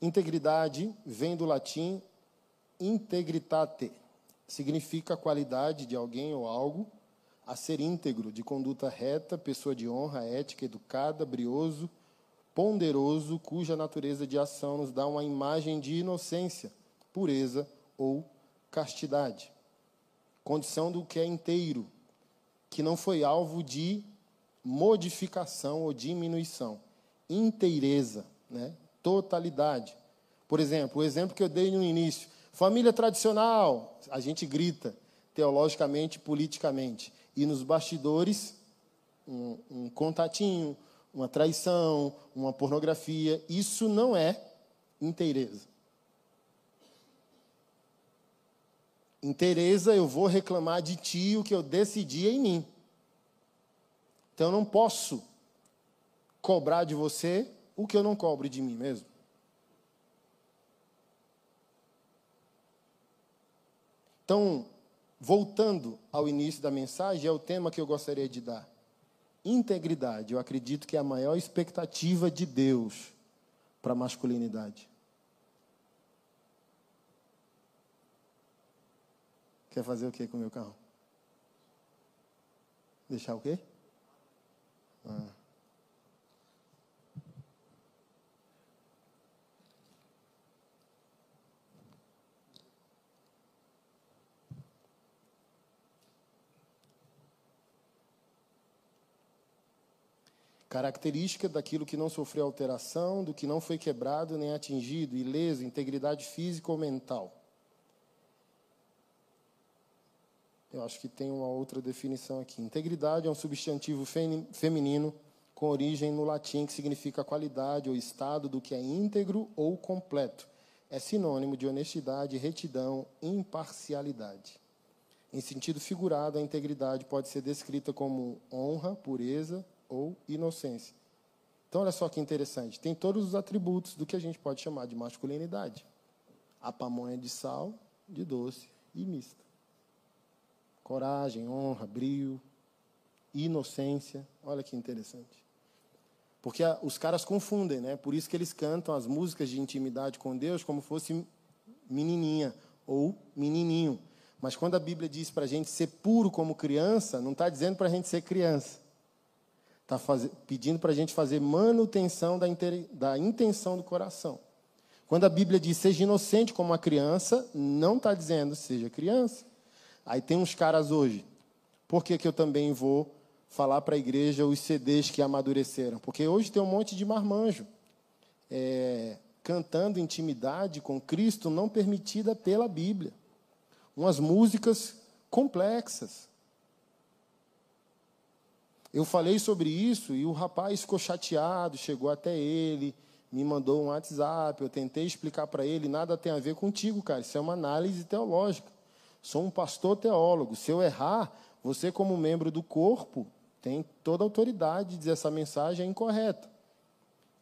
Integridade vem do latim integritate, significa a qualidade de alguém ou algo a ser íntegro, de conduta reta, pessoa de honra, ética, educada, brioso, ponderoso, cuja natureza de ação nos dá uma imagem de inocência, pureza ou castidade. Condição do que é inteiro, que não foi alvo de modificação ou diminuição. Inteireza, né? totalidade. Por exemplo, o exemplo que eu dei no início, Família tradicional, a gente grita teologicamente, politicamente. E nos bastidores, um, um contatinho, uma traição, uma pornografia. Isso não é inteireza. Inteireza, eu vou reclamar de ti o que eu decidi em mim. Então eu não posso cobrar de você o que eu não cobro de mim mesmo. Então, voltando ao início da mensagem, é o tema que eu gostaria de dar. Integridade, eu acredito que é a maior expectativa de Deus para a masculinidade. Quer fazer o que com o meu carro? Deixar o quê? Ah. Característica daquilo que não sofreu alteração, do que não foi quebrado nem atingido, ileso, integridade física ou mental. Eu acho que tem uma outra definição aqui. Integridade é um substantivo feminino com origem no latim que significa qualidade ou estado do que é íntegro ou completo. É sinônimo de honestidade, retidão, imparcialidade. Em sentido figurado, a integridade pode ser descrita como honra, pureza, ou inocência. Então, olha só que interessante. Tem todos os atributos do que a gente pode chamar de masculinidade. A pamonha de sal, de doce e mista. Coragem, honra, brio, inocência. Olha que interessante. Porque os caras confundem, né? Por isso que eles cantam as músicas de intimidade com Deus como fosse menininha ou menininho. Mas quando a Bíblia diz para a gente ser puro como criança, não está dizendo para a gente ser criança. Está pedindo para a gente fazer manutenção da, da intenção do coração. Quando a Bíblia diz seja inocente como uma criança, não está dizendo seja criança. Aí tem uns caras hoje. Por que, que eu também vou falar para a igreja os CDs que amadureceram? Porque hoje tem um monte de marmanjo é, cantando intimidade com Cristo não permitida pela Bíblia. Umas músicas complexas. Eu falei sobre isso e o rapaz ficou chateado, chegou até ele, me mandou um WhatsApp, eu tentei explicar para ele, nada tem a ver contigo, cara, isso é uma análise teológica. Sou um pastor teólogo, se eu errar, você como membro do corpo tem toda a autoridade de dizer essa mensagem é incorreta.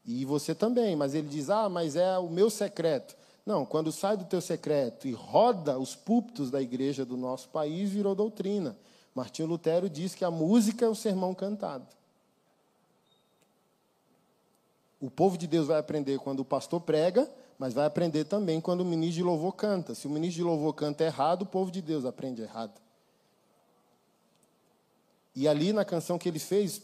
E você também, mas ele diz: "Ah, mas é o meu secreto". Não, quando sai do teu secreto e roda os púlpitos da igreja do nosso país, virou doutrina. Martinho Lutero diz que a música é o sermão cantado. O povo de Deus vai aprender quando o pastor prega, mas vai aprender também quando o ministro de louvor canta. Se o ministro de louvor canta errado, o povo de Deus aprende errado. E ali na canção que ele fez,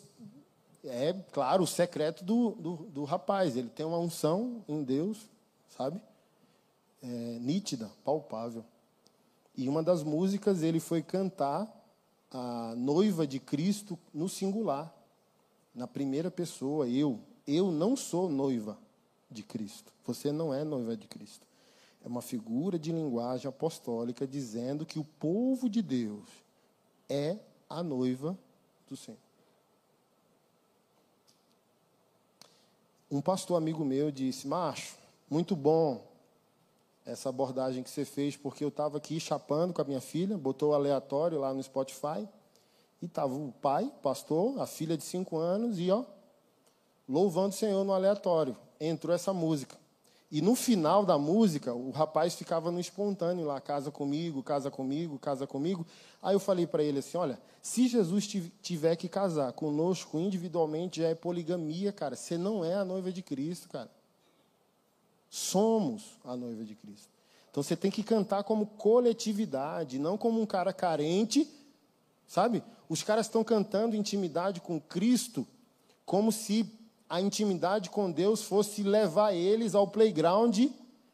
é claro o secreto do, do, do rapaz. Ele tem uma unção em Deus, sabe? É, nítida, palpável. E uma das músicas ele foi cantar a noiva de Cristo no singular, na primeira pessoa, eu. Eu não sou noiva de Cristo. Você não é noiva de Cristo. É uma figura de linguagem apostólica dizendo que o povo de Deus é a noiva do Senhor. Um pastor amigo meu disse: Macho, muito bom essa abordagem que você fez, porque eu estava aqui chapando com a minha filha, botou o aleatório lá no Spotify, e estava o pai, pastor, a filha de cinco anos, e ó, louvando o Senhor no aleatório. Entrou essa música. E no final da música, o rapaz ficava no espontâneo lá, casa comigo, casa comigo, casa comigo. Aí eu falei para ele assim: olha, se Jesus tiver que casar conosco individualmente, já é poligamia, cara. Você não é a noiva de Cristo, cara. Somos a noiva de Cristo. Então você tem que cantar como coletividade, não como um cara carente, sabe? Os caras estão cantando intimidade com Cristo como se a intimidade com Deus fosse levar eles ao playground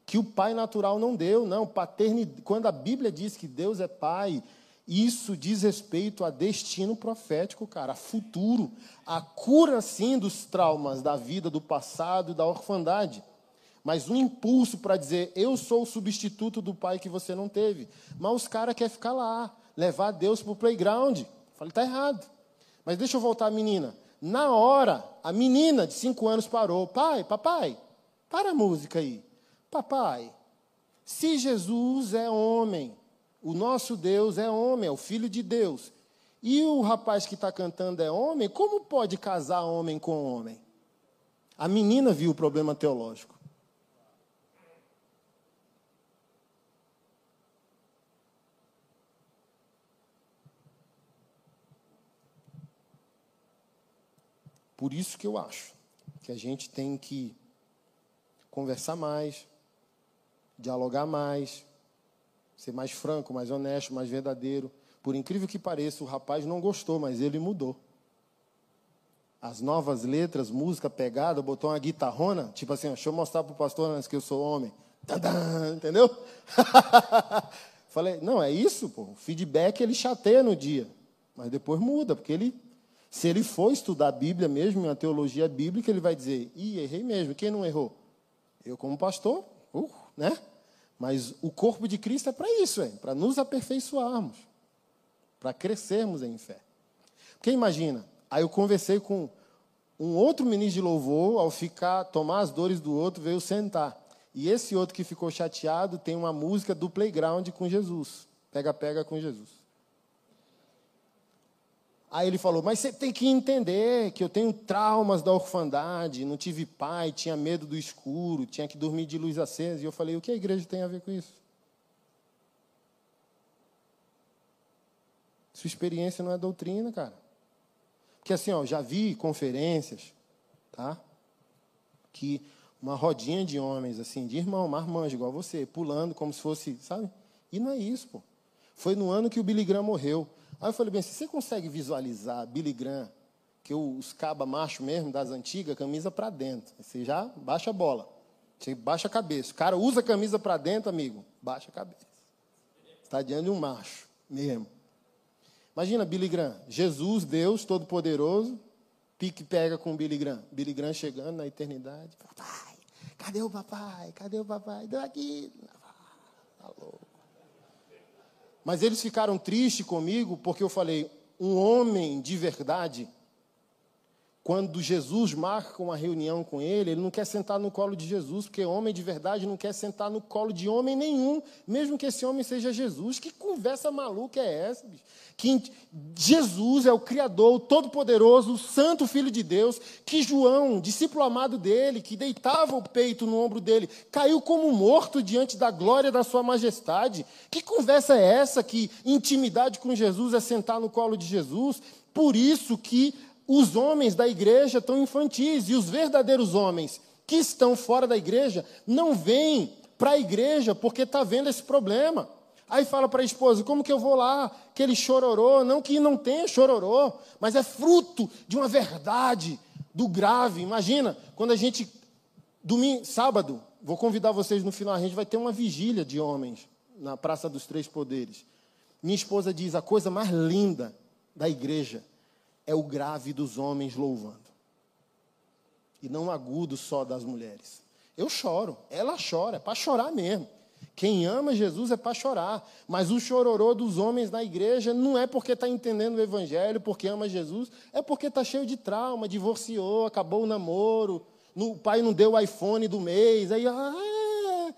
que o pai natural não deu. Não, paternidade. Quando a Bíblia diz que Deus é pai, isso diz respeito a destino profético, cara, a futuro, a cura sim dos traumas da vida do passado e da orfandade mas um impulso para dizer: eu sou o substituto do pai que você não teve. Mas os caras querem ficar lá, levar Deus para o playground. Falei: está errado. Mas deixa eu voltar menina. Na hora, a menina de cinco anos parou: pai, papai, para a música aí. Papai, se Jesus é homem, o nosso Deus é homem, é o filho de Deus, e o rapaz que está cantando é homem, como pode casar homem com homem? A menina viu o problema teológico. Por isso que eu acho que a gente tem que conversar mais, dialogar mais, ser mais franco, mais honesto, mais verdadeiro. Por incrível que pareça, o rapaz não gostou, mas ele mudou. as novas letras, música pegada, botou uma guitarrona, tipo assim, deixa eu mostrar para o pastor antes que eu sou homem. Tadã, entendeu? Falei, não, é isso, pô. O feedback ele chateia no dia, mas depois muda, porque ele, se ele for estudar a Bíblia mesmo, uma teologia bíblica, ele vai dizer, ih, errei mesmo. Quem não errou? Eu como pastor, uh, né? Mas o corpo de Cristo é para isso, para nos aperfeiçoarmos, para crescermos em fé. Porque imagina, aí eu conversei com um outro ministro de louvor, ao ficar, tomar as dores do outro, veio sentar. E esse outro que ficou chateado tem uma música do playground com Jesus. Pega, pega com Jesus. Aí ele falou: Mas você tem que entender que eu tenho traumas da orfandade, não tive pai, tinha medo do escuro, tinha que dormir de luz acesa. E eu falei: O que a igreja tem a ver com isso? Sua experiência não é doutrina, cara. Porque assim, ó, já vi conferências, tá? Que uma rodinha de homens, assim, de irmão, marmanjo, igual você, pulando como se fosse, sabe? E não é isso, pô. Foi no ano que o Billy Graham morreu. Aí eu falei bem, se você consegue visualizar Billy Graham, que os caba macho mesmo, das antigas, camisa para dentro. Você já baixa a bola. Você baixa a cabeça. O cara usa a camisa para dentro, amigo, baixa a cabeça. Está diante de um macho mesmo. Imagina Billy Graham, Jesus, Deus Todo-Poderoso, pique pega com Billy Graham. Billy Graham chegando na eternidade. Papai, cadê o papai? Cadê o papai? Deu aqui. Tá louco. Mas eles ficaram tristes comigo porque eu falei, um homem de verdade quando Jesus marca uma reunião com ele, ele não quer sentar no colo de Jesus, porque homem de verdade não quer sentar no colo de homem nenhum, mesmo que esse homem seja Jesus. Que conversa maluca é essa? Bicho? Que Jesus é o Criador, o Todo-Poderoso, o Santo Filho de Deus, que João, discípulo amado dele, que deitava o peito no ombro dele, caiu como morto diante da glória da sua majestade. Que conversa é essa? Que intimidade com Jesus é sentar no colo de Jesus? Por isso que os homens da igreja estão infantis e os verdadeiros homens que estão fora da igreja não vêm para a igreja porque está vendo esse problema. Aí fala para a esposa: como que eu vou lá? Que ele chororô. Não que não tenha chororô, mas é fruto de uma verdade, do grave. Imagina, quando a gente, domingo, sábado, vou convidar vocês no final, a gente vai ter uma vigília de homens na Praça dos Três Poderes. Minha esposa diz: a coisa mais linda da igreja é o grave dos homens louvando. E não agudo só das mulheres. Eu choro, ela chora, é para chorar mesmo. Quem ama Jesus é para chorar. Mas o chororô dos homens na igreja não é porque está entendendo o evangelho, porque ama Jesus, é porque está cheio de trauma, divorciou, acabou o namoro, o pai não deu o iPhone do mês, aí. Ah,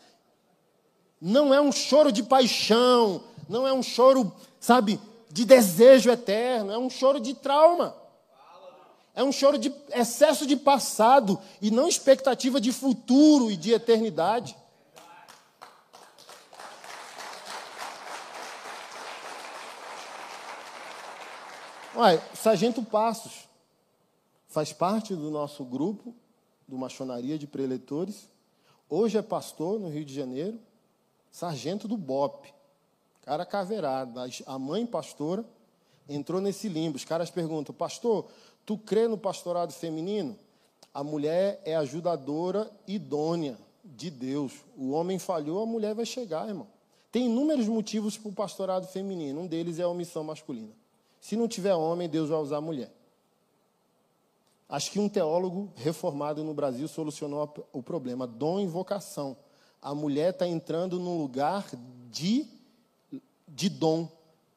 não é um choro de paixão, não é um choro, sabe, de desejo eterno, é um choro de trauma. É um choro de excesso de passado e não expectativa de futuro e de eternidade. Olha, Sargento Passos faz parte do nosso grupo do Machonaria de Preletores. Hoje é pastor no Rio de Janeiro, sargento do BOP. Cara caveirado. A mãe pastora entrou nesse limbo. Os caras perguntam, pastor, tu crê no pastorado feminino? A mulher é ajudadora idônea de Deus. O homem falhou, a mulher vai chegar, irmão. Tem inúmeros motivos para o pastorado feminino. Um deles é a omissão masculina. Se não tiver homem, Deus vai usar a mulher. Acho que um teólogo reformado no Brasil solucionou o problema. Dom e vocação. A mulher está entrando num lugar de de dom.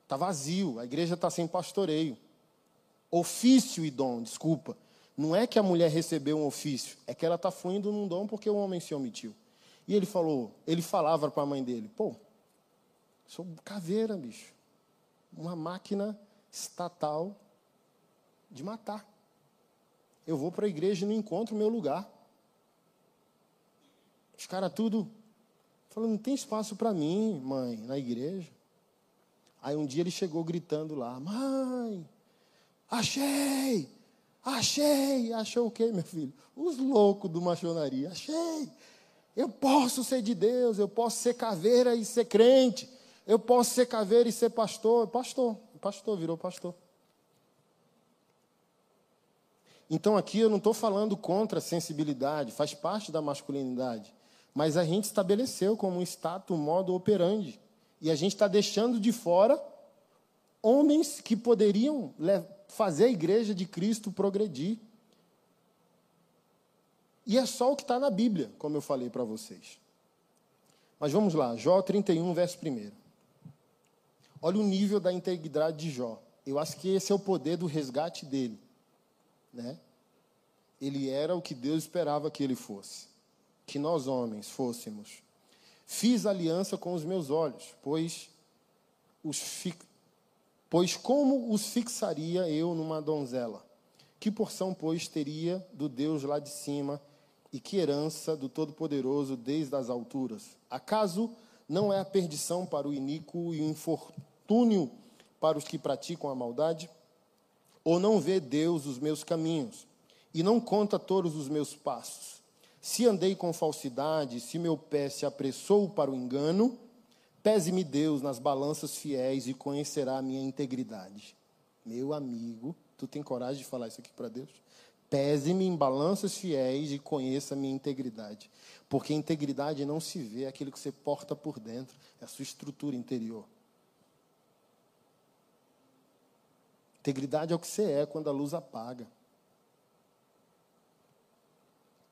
Está vazio, a igreja está sem pastoreio. Ofício e dom, desculpa. Não é que a mulher recebeu um ofício, é que ela está fluindo num dom porque o homem se omitiu. E ele falou, ele falava para a mãe dele, pô, sou caveira, bicho. Uma máquina estatal de matar. Eu vou para a igreja e não encontro o meu lugar. Os caras tudo falando, não tem espaço para mim, mãe, na igreja. Aí um dia ele chegou gritando lá: Mãe, achei, achei. Achou o quê, meu filho? Os loucos do machonaria. Achei. Eu posso ser de Deus, eu posso ser caveira e ser crente. Eu posso ser caveira e ser pastor. Pastor, pastor, virou pastor. Então aqui eu não estou falando contra a sensibilidade, faz parte da masculinidade. Mas a gente estabeleceu como um status, um modo operandi. E a gente está deixando de fora homens que poderiam fazer a igreja de Cristo progredir. E é só o que está na Bíblia, como eu falei para vocês. Mas vamos lá, Jó 31, verso 1. Olha o nível da integridade de Jó. Eu acho que esse é o poder do resgate dele. Né? Ele era o que Deus esperava que ele fosse. Que nós, homens, fôssemos. Fiz aliança com os meus olhos, pois, os fi... pois como os fixaria eu numa donzela? Que porção, pois, teria do Deus lá de cima e que herança do Todo-Poderoso desde as alturas? Acaso não é a perdição para o iníquo e o infortúnio para os que praticam a maldade? Ou não vê Deus os meus caminhos e não conta todos os meus passos? Se andei com falsidade, se meu pé se apressou para o engano, pese-me Deus nas balanças fiéis e conhecerá a minha integridade. Meu amigo, tu tem coragem de falar isso aqui para Deus? Pese-me em balanças fiéis e conheça a minha integridade. Porque integridade não se vê, é aquilo que você porta por dentro, é a sua estrutura interior. Integridade é o que você é quando a luz apaga.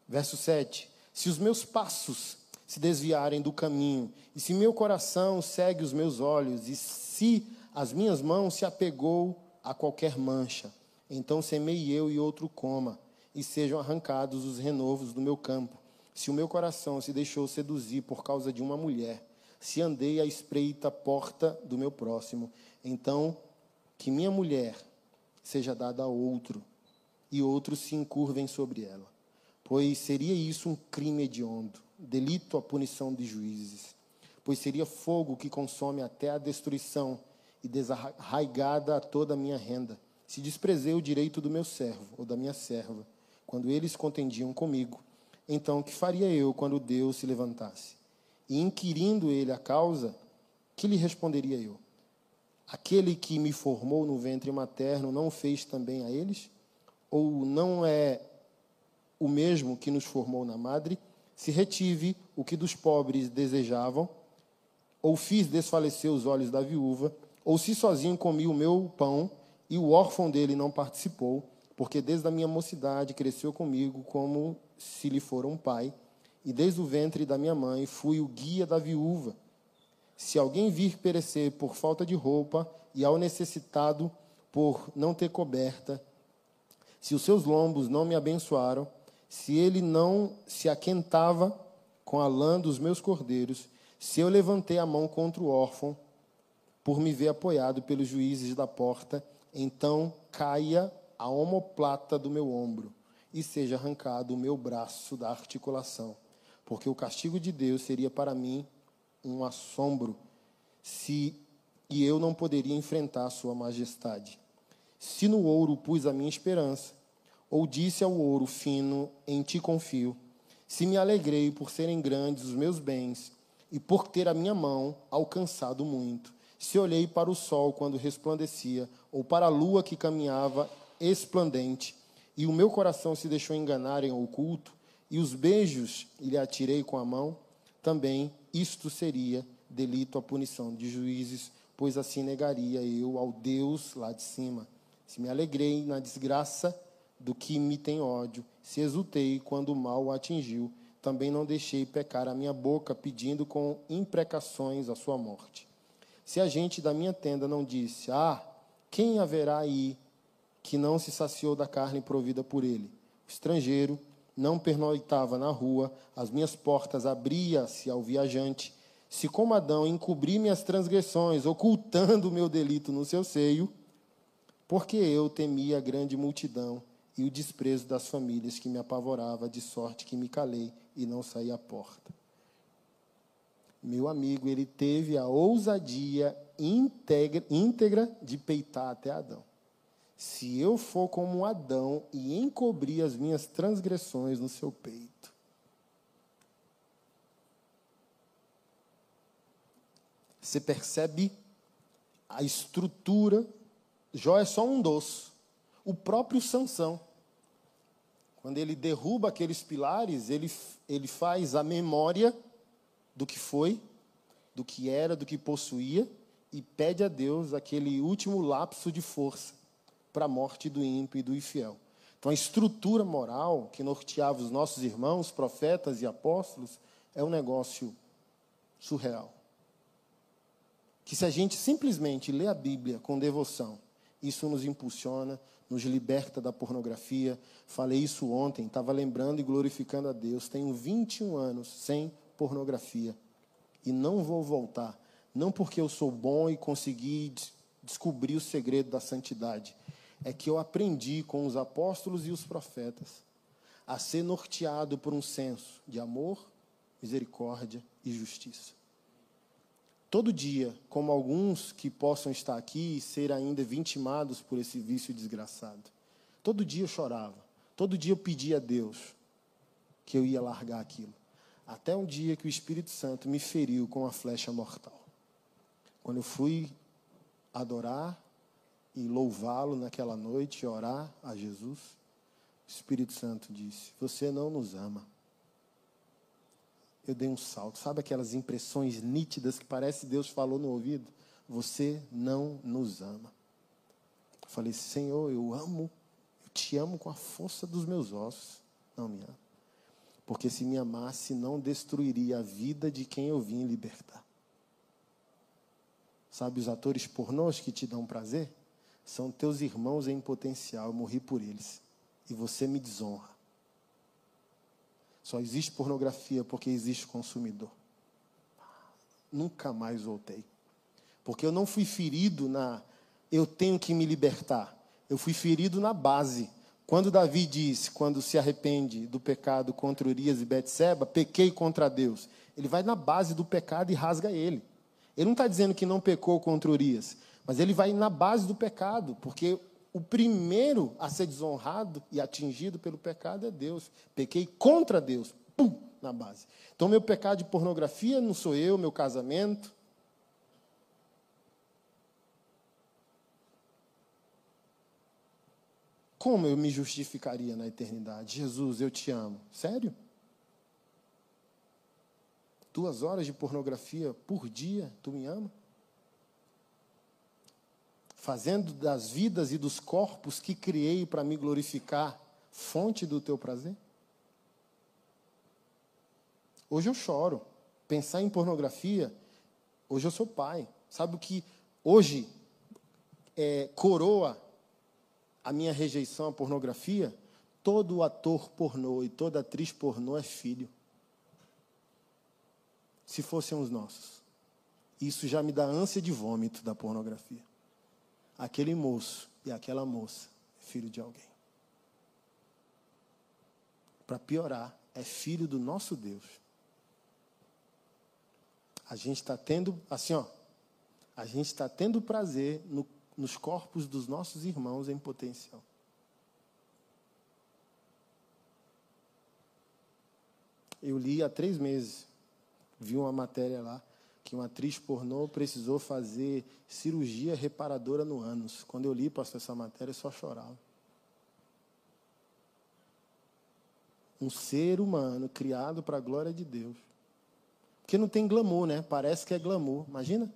Verso 7: Se os meus passos se desviarem do caminho, e se meu coração segue os meus olhos, e se as minhas mãos se apegou a qualquer mancha, então semei eu e outro coma, e sejam arrancados os renovos do meu campo. Se o meu coração se deixou seduzir por causa de uma mulher, se andei à espreita porta do meu próximo, então que minha mulher seja dada a outro, e outros se encurvem sobre ela. Pois seria isso um crime hediondo, delito à punição de juízes. Pois seria fogo que consome até a destruição e desarraigada a toda a minha renda se desprezei o direito do meu servo ou da minha serva, quando eles contendiam comigo, então que faria eu quando Deus se levantasse? E inquirindo ele a causa, que lhe responderia eu? Aquele que me formou no ventre materno não fez também a eles? Ou não é o mesmo que nos formou na madre? Se retive o que dos pobres desejavam, ou fiz desfalecer os olhos da viúva, ou se sozinho comi o meu pão, e o órfão dele não participou, porque desde a minha mocidade cresceu comigo como se lhe fora um pai, e desde o ventre da minha mãe fui o guia da viúva. Se alguém vir perecer por falta de roupa, e ao necessitado por não ter coberta, se os seus lombos não me abençoaram, se ele não se aquentava com a lã dos meus cordeiros, se eu levantei a mão contra o órfão, por me ver apoiado pelos juízes da porta, então caia a omoplata do meu ombro e seja arrancado o meu braço da articulação, porque o castigo de Deus seria para mim um assombro se e eu não poderia enfrentar a sua majestade. Se no ouro pus a minha esperança, ou disse ao ouro fino, em ti confio, se me alegrei por serem grandes os meus bens e por ter a minha mão alcançado muito, se olhei para o sol quando resplandecia, ou para a lua que caminhava esplendente, e o meu coração se deixou enganar em oculto, e os beijos lhe atirei com a mão, também isto seria delito à punição de juízes, pois assim negaria eu ao Deus lá de cima. Se me alegrei na desgraça do que me tem ódio, se exultei quando o mal o atingiu, também não deixei pecar a minha boca, pedindo com imprecações a sua morte. Se a gente da minha tenda não disse, ah, quem haverá aí que não se saciou da carne provida por ele? O estrangeiro não pernoitava na rua, as minhas portas abria-se ao viajante. Se como Adão encobri minhas transgressões, ocultando o meu delito no seu seio, porque eu temia a grande multidão e o desprezo das famílias que me apavorava, de sorte que me calei e não saí à porta meu amigo, ele teve a ousadia íntegra, íntegra de peitar até Adão. Se eu for como Adão e encobrir as minhas transgressões no seu peito. Você percebe a estrutura. Jó é só um doce. O próprio Sansão. Quando ele derruba aqueles pilares, ele, ele faz a memória do que foi, do que era, do que possuía, e pede a Deus aquele último lapso de força para a morte do ímpio e do infiel. Então, a estrutura moral que norteava os nossos irmãos, profetas e apóstolos, é um negócio surreal. Que se a gente simplesmente lê a Bíblia com devoção, isso nos impulsiona, nos liberta da pornografia. Falei isso ontem, estava lembrando e glorificando a Deus. Tenho 21 anos sem pornografia e não vou voltar. Não porque eu sou bom e consegui descobrir o segredo da santidade, é que eu aprendi com os apóstolos e os profetas a ser norteado por um senso de amor, misericórdia e justiça. Todo dia, como alguns que possam estar aqui e ser ainda vitimados por esse vício desgraçado. Todo dia eu chorava, todo dia eu pedia a Deus que eu ia largar aquilo. Até um dia que o Espírito Santo me feriu com uma flecha mortal. Quando eu fui adorar e louvá-lo naquela noite, orar a Jesus, o Espírito Santo disse: Você não nos ama. Eu dei um salto. Sabe aquelas impressões nítidas que parece Deus falou no ouvido? Você não nos ama. Eu falei: Senhor, eu amo, eu te amo com a força dos meus ossos. Não me ama. Porque se me amasse, não destruiria a vida de quem eu vim libertar. Sabe os atores pornôs que te dão prazer? São teus irmãos em potencial, eu morri por eles. E você me desonra. Só existe pornografia porque existe consumidor. Nunca mais voltei. Porque eu não fui ferido na eu tenho que me libertar. Eu fui ferido na base. Quando Davi diz, quando se arrepende do pecado contra Urias e Betseba, pequei contra Deus. Ele vai na base do pecado e rasga ele. Ele não está dizendo que não pecou contra Urias, mas ele vai na base do pecado, porque o primeiro a ser desonrado e atingido pelo pecado é Deus. Pequei contra Deus, pum, na base. Então, meu pecado de pornografia não sou eu, meu casamento. Como eu me justificaria na eternidade? Jesus, eu te amo. Sério? Duas horas de pornografia por dia, tu me ama? Fazendo das vidas e dos corpos que criei para me glorificar, fonte do teu prazer? Hoje eu choro. Pensar em pornografia, hoje eu sou pai. Sabe o que hoje é, coroa a minha rejeição à pornografia? Todo ator pornô e toda atriz pornô é filho. Se fossem os nossos. Isso já me dá ânsia de vômito da pornografia aquele moço e aquela moça é filho de alguém. Para piorar, é filho do nosso Deus. A gente está tendo, assim, ó, a gente está tendo prazer no, nos corpos dos nossos irmãos em potencial. Eu li há três meses, vi uma matéria lá, que uma atriz pornô precisou fazer cirurgia reparadora no ânus. Quando eu li, pastor, essa matéria, eu só chorava. Um ser humano criado para a glória de Deus. Porque não tem glamour, né? Parece que é glamour. Imagina?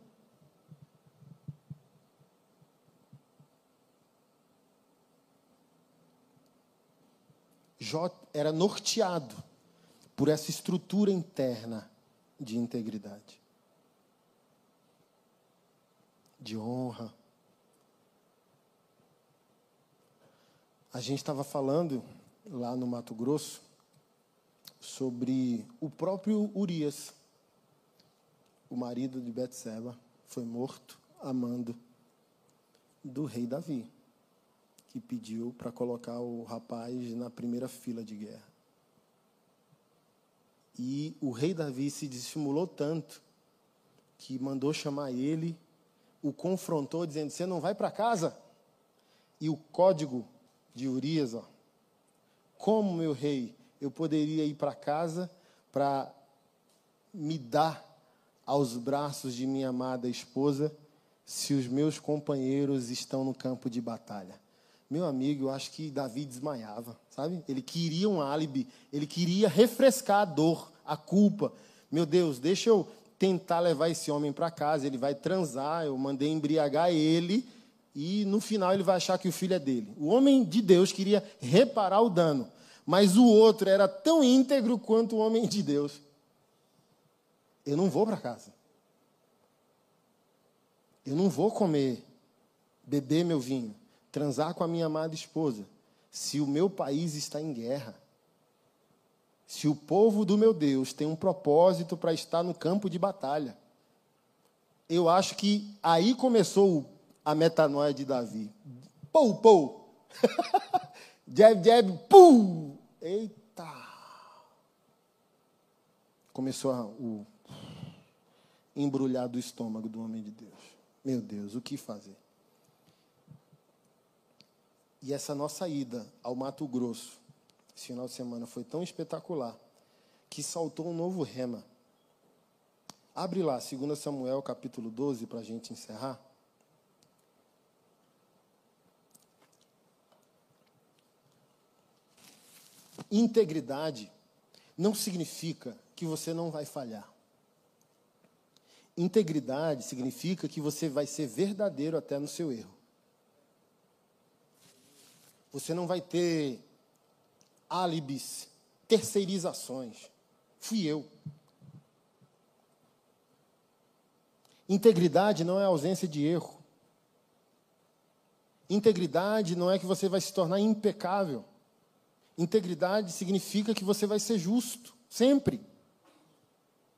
Jó era norteado por essa estrutura interna de integridade de honra. A gente estava falando lá no Mato Grosso sobre o próprio Urias, o marido de Betseba, foi morto amando do rei Davi, que pediu para colocar o rapaz na primeira fila de guerra. E o rei Davi se dissimulou tanto que mandou chamar ele o confrontou, dizendo: Você não vai para casa? E o código de Urias, ó, como meu rei, eu poderia ir para casa para me dar aos braços de minha amada esposa se os meus companheiros estão no campo de batalha? Meu amigo, eu acho que Davi desmaiava, sabe? Ele queria um álibi, ele queria refrescar a dor, a culpa. Meu Deus, deixa eu tentar levar esse homem para casa, ele vai transar, eu mandei embriagar ele e no final ele vai achar que o filho é dele. O homem de Deus queria reparar o dano, mas o outro era tão íntegro quanto o homem de Deus. Eu não vou para casa. Eu não vou comer, beber meu vinho transar com a minha amada esposa, se o meu país está em guerra, se o povo do meu Deus tem um propósito para estar no campo de batalha. Eu acho que aí começou a metanoia de Davi. Pou, pou. jab, jab, pum. Eita. Começou a, o embrulhar do estômago do homem de Deus. Meu Deus, o que fazer? E essa nossa ida ao Mato Grosso, esse final de semana, foi tão espetacular que saltou um novo rema. Abre lá, 2 Samuel capítulo 12, para a gente encerrar. Integridade não significa que você não vai falhar. Integridade significa que você vai ser verdadeiro até no seu erro. Você não vai ter álibis, terceirizações. Fui eu. Integridade não é ausência de erro. Integridade não é que você vai se tornar impecável. Integridade significa que você vai ser justo, sempre.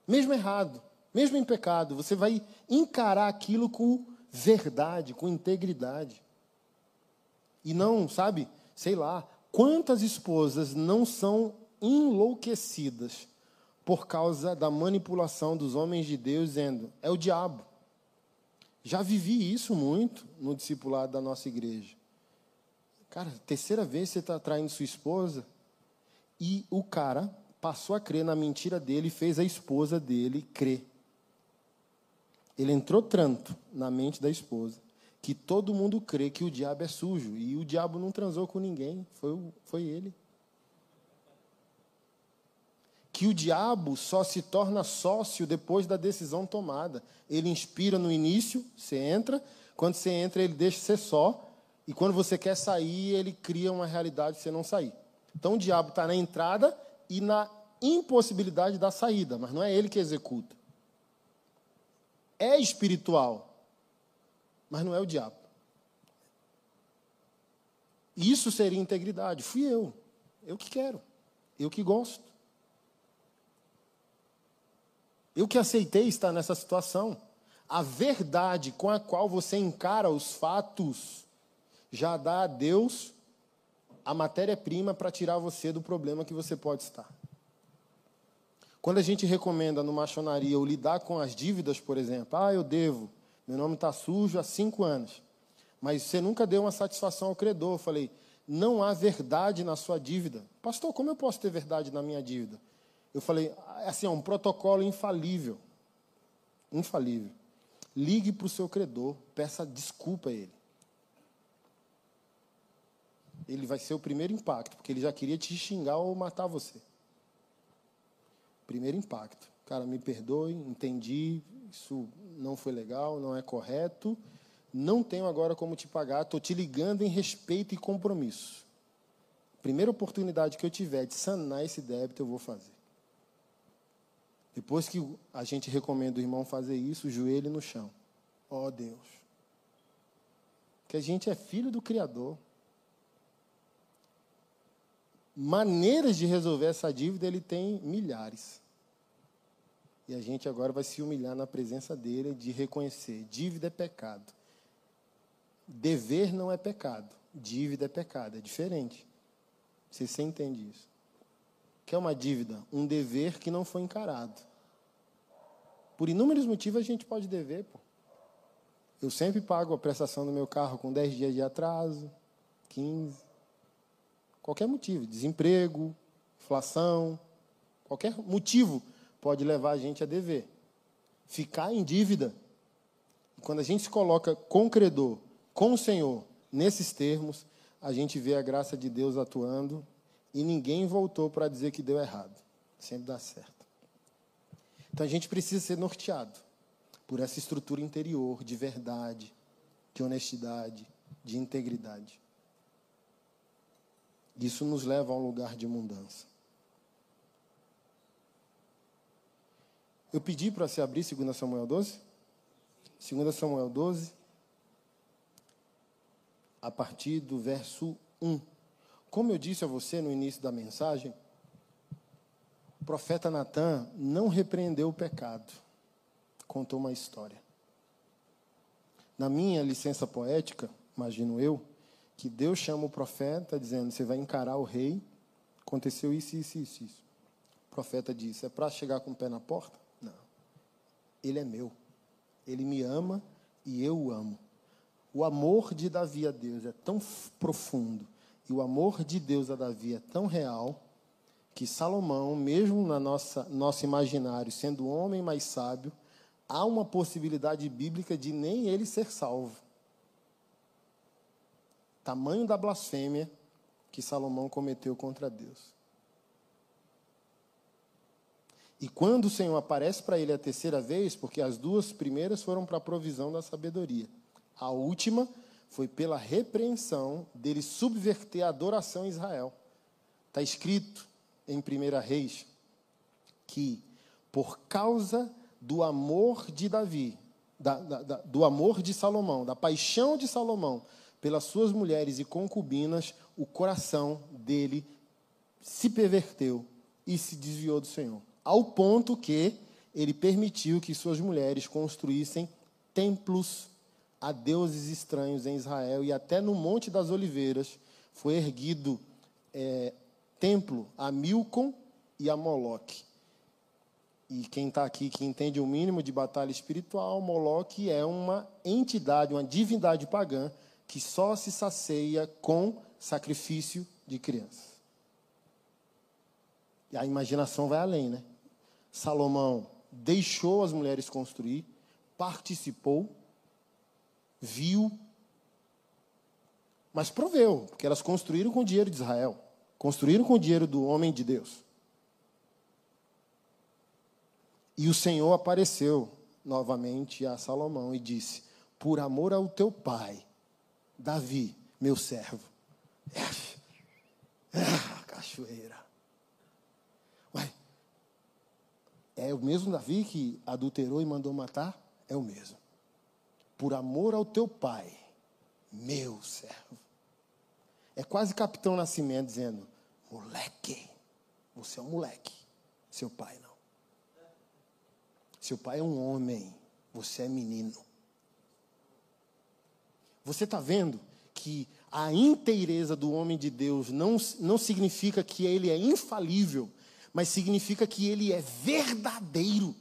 Mesmo errado, mesmo em pecado, você vai encarar aquilo com verdade, com integridade. E não, sabe, sei lá, quantas esposas não são enlouquecidas por causa da manipulação dos homens de Deus, dizendo: é o diabo. Já vivi isso muito no discipulado da nossa igreja. Cara, terceira vez você está traindo sua esposa e o cara passou a crer na mentira dele e fez a esposa dele crer. Ele entrou tanto na mente da esposa que todo mundo crê que o diabo é sujo. E o diabo não transou com ninguém, foi, foi ele. Que o diabo só se torna sócio depois da decisão tomada. Ele inspira no início, você entra, quando você entra, ele deixa ser só, e quando você quer sair, ele cria uma realidade de você não sair. Então o diabo está na entrada e na impossibilidade da saída, mas não é ele que executa. É espiritual, mas não é o diabo. Isso seria integridade. Fui eu. Eu que quero. Eu que gosto. Eu que aceitei estar nessa situação. A verdade com a qual você encara os fatos já dá a Deus a matéria-prima para tirar você do problema que você pode estar. Quando a gente recomenda no machonaria o lidar com as dívidas, por exemplo, ah, eu devo, meu nome está sujo há cinco anos. Mas você nunca deu uma satisfação ao credor. Eu falei, não há verdade na sua dívida. Pastor, como eu posso ter verdade na minha dívida? Eu falei, assim, é um protocolo infalível. Infalível. Ligue para o seu credor, peça desculpa a ele. Ele vai ser o primeiro impacto, porque ele já queria te xingar ou matar você. Primeiro impacto. Cara, me perdoe, entendi, isso não foi legal, não é correto, não tenho agora como te pagar, estou te ligando em respeito e compromisso. Primeira oportunidade que eu tiver de sanar esse débito, eu vou fazer. Depois que a gente recomenda o irmão fazer isso, joelho no chão. Ó oh, Deus. Que a gente é filho do Criador. Maneiras de resolver essa dívida ele tem milhares. E a gente agora vai se humilhar na presença dele de reconhecer: dívida é pecado. Dever não é pecado. Dívida é pecado. É diferente. Você, você entende isso? que é uma dívida? Um dever que não foi encarado. Por inúmeros motivos a gente pode dever. Pô. Eu sempre pago a prestação do meu carro com 10 dias de atraso, 15. Qualquer motivo. Desemprego, inflação, qualquer motivo pode levar a gente a dever. Ficar em dívida. Quando a gente se coloca com o credor, com o Senhor, nesses termos, a gente vê a graça de Deus atuando e ninguém voltou para dizer que deu errado. Sempre dá certo. Então a gente precisa ser norteado por essa estrutura interior de verdade, de honestidade, de integridade. Isso nos leva a um lugar de mudança. Eu pedi para se abrir 2 Samuel 12. 2 Samuel 12, a partir do verso 1. Como eu disse a você no início da mensagem, o profeta Natan não repreendeu o pecado, contou uma história. Na minha licença poética, imagino eu, que Deus chama o profeta dizendo: Você vai encarar o rei, aconteceu isso, isso, isso. isso. O profeta disse: É para chegar com o pé na porta? Ele é meu. Ele me ama e eu o amo. O amor de Davi a Deus é tão profundo e o amor de Deus a Davi é tão real que Salomão, mesmo na nossa nosso imaginário, sendo o homem mais sábio, há uma possibilidade bíblica de nem ele ser salvo. Tamanho da blasfêmia que Salomão cometeu contra Deus. E quando o Senhor aparece para ele a terceira vez, porque as duas primeiras foram para a provisão da sabedoria, a última foi pela repreensão dele subverter a adoração em Israel. Está escrito em 1 Reis que, por causa do amor de Davi, da, da, da, do amor de Salomão, da paixão de Salomão pelas suas mulheres e concubinas, o coração dele se perverteu e se desviou do Senhor ao ponto que ele permitiu que suas mulheres construíssem templos a deuses estranhos em Israel e até no Monte das Oliveiras foi erguido é, templo a Milcom e a Moloque. E quem está aqui que entende o mínimo de batalha espiritual, Moloque é uma entidade, uma divindade pagã que só se sacia com sacrifício de crianças. E a imaginação vai além, né? Salomão deixou as mulheres construir, participou, viu, mas proveu, porque elas construíram com o dinheiro de Israel, construíram com o dinheiro do homem de Deus. E o Senhor apareceu novamente a Salomão e disse: Por amor ao teu pai, Davi, meu servo. É, é, cachoeira. É o mesmo Davi que adulterou e mandou matar? É o mesmo. Por amor ao teu pai, meu servo. É quase Capitão Nascimento dizendo: moleque, você é um moleque. Seu pai não. Seu pai é um homem, você é menino. Você está vendo que a inteireza do homem de Deus não, não significa que ele é infalível, mas significa que ele é verdadeiro,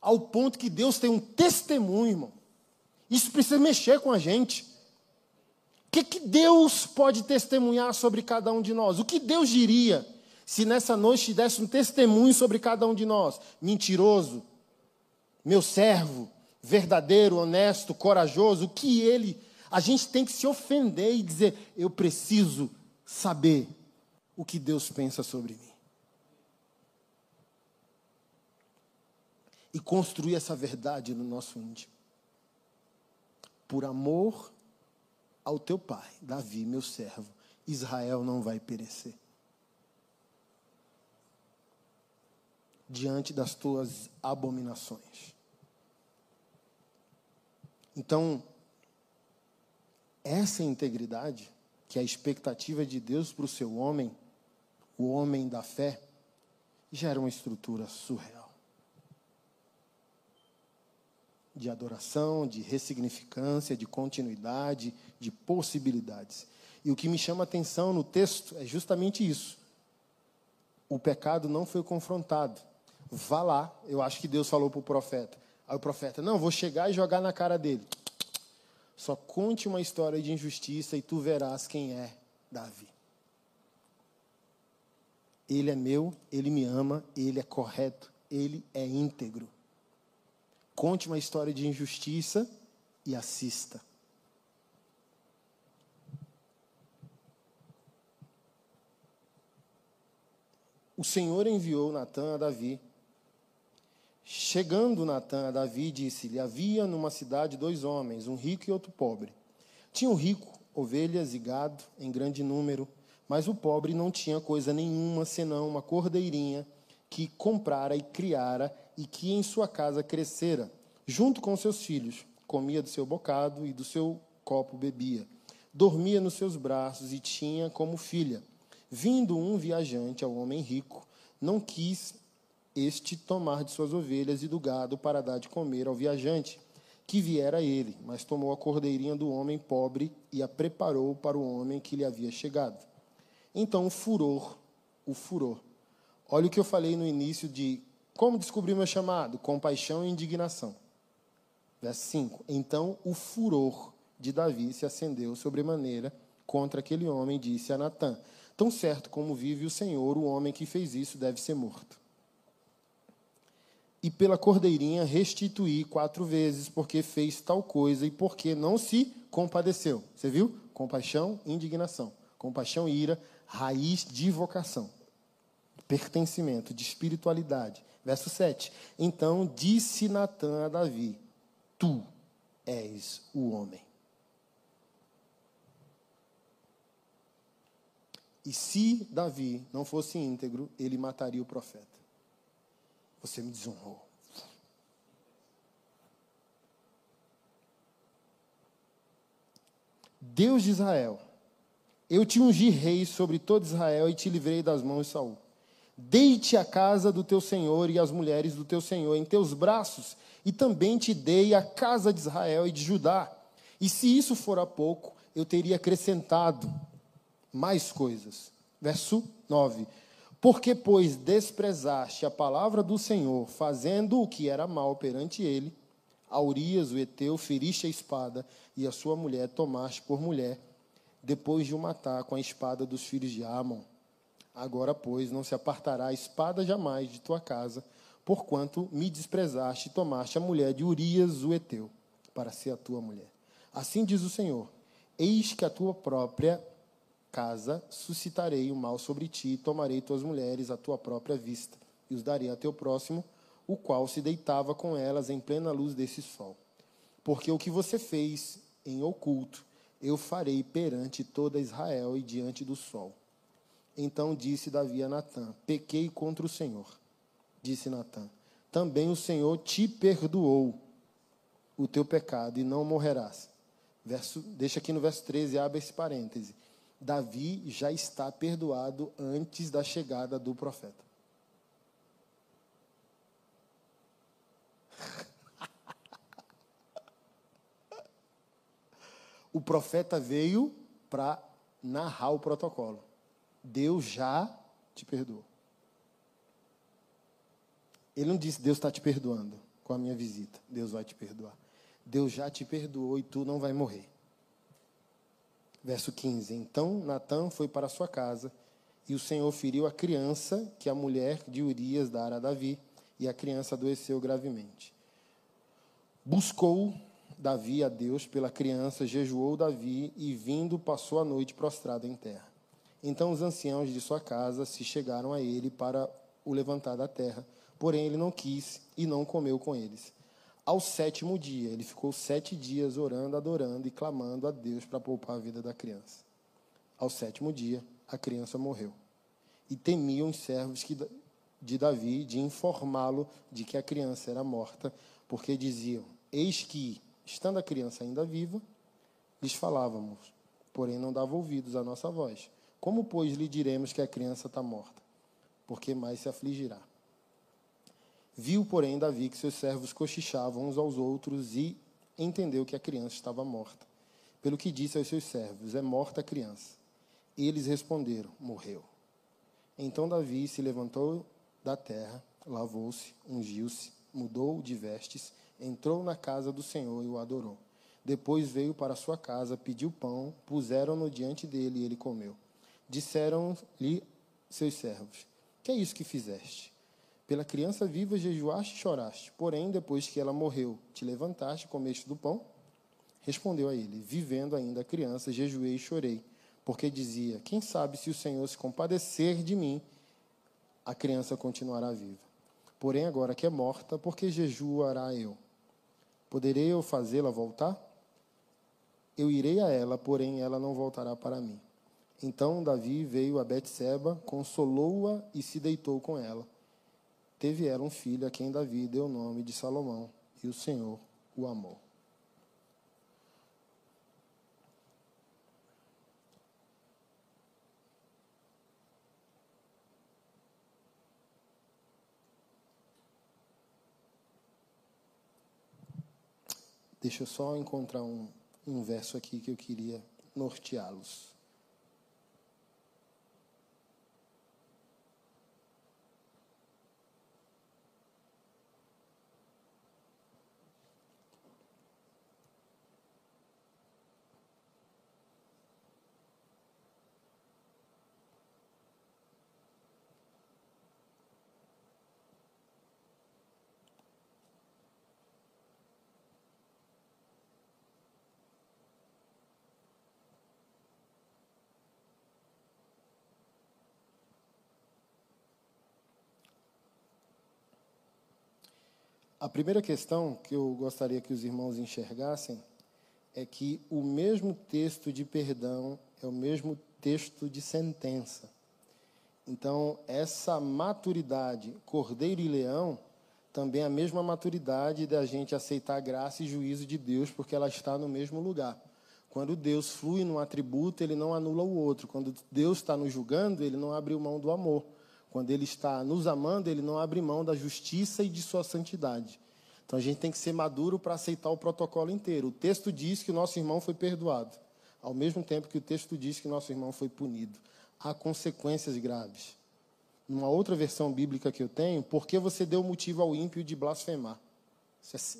ao ponto que Deus tem um testemunho, irmão. Isso precisa mexer com a gente. O que, que Deus pode testemunhar sobre cada um de nós? O que Deus diria se nessa noite desse um testemunho sobre cada um de nós? Mentiroso, meu servo, verdadeiro, honesto, corajoso, o que ele. A gente tem que se ofender e dizer: eu preciso saber o que Deus pensa sobre mim. E construir essa verdade no nosso íntimo. Por amor ao teu pai, Davi, meu servo, Israel não vai perecer. Diante das tuas abominações. Então, essa integridade, que é a expectativa de Deus para o seu homem, o homem da fé, gera uma estrutura surreal. De adoração, de ressignificância, de continuidade, de possibilidades. E o que me chama a atenção no texto é justamente isso. O pecado não foi confrontado. Vá lá, eu acho que Deus falou para o profeta. Aí o profeta, não, vou chegar e jogar na cara dele. Só conte uma história de injustiça e tu verás quem é Davi. Ele é meu, ele me ama, ele é correto, ele é íntegro conte uma história de injustiça e assista. O Senhor enviou Natan a Davi. Chegando Natan a Davi, disse-lhe: Havia numa cidade dois homens, um rico e outro pobre. Tinha o rico ovelhas e gado em grande número, mas o pobre não tinha coisa nenhuma senão uma cordeirinha que comprara e criara e que em sua casa crescera, junto com seus filhos. Comia do seu bocado e do seu copo bebia. Dormia nos seus braços e tinha como filha. Vindo um viajante ao homem rico, não quis este tomar de suas ovelhas e do gado para dar de comer ao viajante que viera ele, mas tomou a cordeirinha do homem pobre e a preparou para o homem que lhe havia chegado. Então o furor, o furor. Olha o que eu falei no início de como descobrir meu chamado? Compaixão e indignação. Verso 5. Então o furor de Davi se acendeu sobremaneira contra aquele homem, disse a Natã: Tão certo como vive o Senhor, o homem que fez isso deve ser morto e pela cordeirinha restituir quatro vezes, porque fez tal coisa e porque não se compadeceu. Você viu? Compaixão, indignação. Compaixão e ira, raiz de vocação. Pertencimento, de espiritualidade. Verso 7. Então disse Natã a Davi: Tu és o homem. E se Davi não fosse íntegro, ele mataria o profeta. Você me desonrou. Deus de Israel, eu te ungi rei sobre todo Israel e te livrei das mãos de Saul. Dei-te a casa do teu senhor e as mulheres do teu senhor em teus braços, e também te dei a casa de Israel e de Judá. E se isso fora pouco, eu teria acrescentado mais coisas. Verso 9. Porque, pois, desprezaste a palavra do Senhor, fazendo o que era mal perante ele, a Urias, o Eteu, feriste a espada, e a sua mulher tomaste por mulher, depois de o matar com a espada dos filhos de Amon. Agora, pois, não se apartará a espada jamais de tua casa, porquanto me desprezaste e tomaste a mulher de Urias, o Eteu, para ser a tua mulher. Assim diz o Senhor: Eis que a tua própria casa suscitarei o mal sobre ti, e tomarei tuas mulheres à tua própria vista, e os darei a teu próximo, o qual se deitava com elas em plena luz desse sol. Porque o que você fez em oculto, eu farei perante toda Israel e diante do sol. Então disse Davi a Natã: Pequei contra o Senhor. Disse Natã: Também o Senhor te perdoou o teu pecado e não morrerás. Verso, deixa aqui no verso 13, abre esse parêntese. Davi já está perdoado antes da chegada do profeta. o profeta veio para narrar o protocolo. Deus já te perdoou. Ele não disse, Deus está te perdoando com a minha visita. Deus vai te perdoar. Deus já te perdoou e tu não vai morrer. Verso 15: Então Natã foi para sua casa, e o Senhor feriu a criança que a mulher de Urias dara a Davi, e a criança adoeceu gravemente. Buscou Davi a Deus pela criança, jejuou Davi, e vindo passou a noite prostrado em terra. Então os anciãos de sua casa se chegaram a ele para o levantar da terra, porém ele não quis e não comeu com eles. Ao sétimo dia, ele ficou sete dias orando, adorando e clamando a Deus para poupar a vida da criança. Ao sétimo dia, a criança morreu. E temiam os servos de Davi de informá-lo de que a criança era morta, porque diziam: Eis que, estando a criança ainda viva, lhes falávamos, porém não dava ouvidos à nossa voz. Como, pois, lhe diremos que a criança está morta? Porque mais se afligirá. Viu, porém, Davi que seus servos cochichavam uns aos outros e entendeu que a criança estava morta. Pelo que disse aos seus servos: É morta a criança. Eles responderam: Morreu. Então Davi se levantou da terra, lavou-se, ungiu-se, mudou de vestes, entrou na casa do Senhor e o adorou. Depois veio para sua casa, pediu pão, puseram-no diante dele e ele comeu. Disseram-lhe seus servos: Que é isso que fizeste? Pela criança viva jejuaste e choraste, porém, depois que ela morreu, te levantaste e comeste do pão? Respondeu a ele: Vivendo ainda a criança, jejuei e chorei, porque dizia: Quem sabe se o Senhor se compadecer de mim a criança continuará viva. Porém, agora que é morta, por que jejuará eu? Poderei eu fazê-la voltar? Eu irei a ela, porém ela não voltará para mim. Então Davi veio a Betseba, consolou-a e se deitou com ela. Teve ela um filho a quem Davi deu o nome de Salomão, e o Senhor o amou. Deixa eu só encontrar um, um verso aqui que eu queria norteá-los. A primeira questão que eu gostaria que os irmãos enxergassem é que o mesmo texto de perdão é o mesmo texto de sentença. Então, essa maturidade, cordeiro e leão, também é a mesma maturidade da gente aceitar a graça e juízo de Deus, porque ela está no mesmo lugar. Quando Deus flui num atributo, ele não anula o outro. Quando Deus está nos julgando, ele não abre mão do amor. Quando Ele está nos amando, Ele não abre mão da justiça e de sua santidade. Então a gente tem que ser maduro para aceitar o protocolo inteiro. O texto diz que o nosso irmão foi perdoado, ao mesmo tempo que o texto diz que nosso irmão foi punido. Há consequências graves. Numa outra versão bíblica que eu tenho, por que você deu motivo ao ímpio de blasfemar?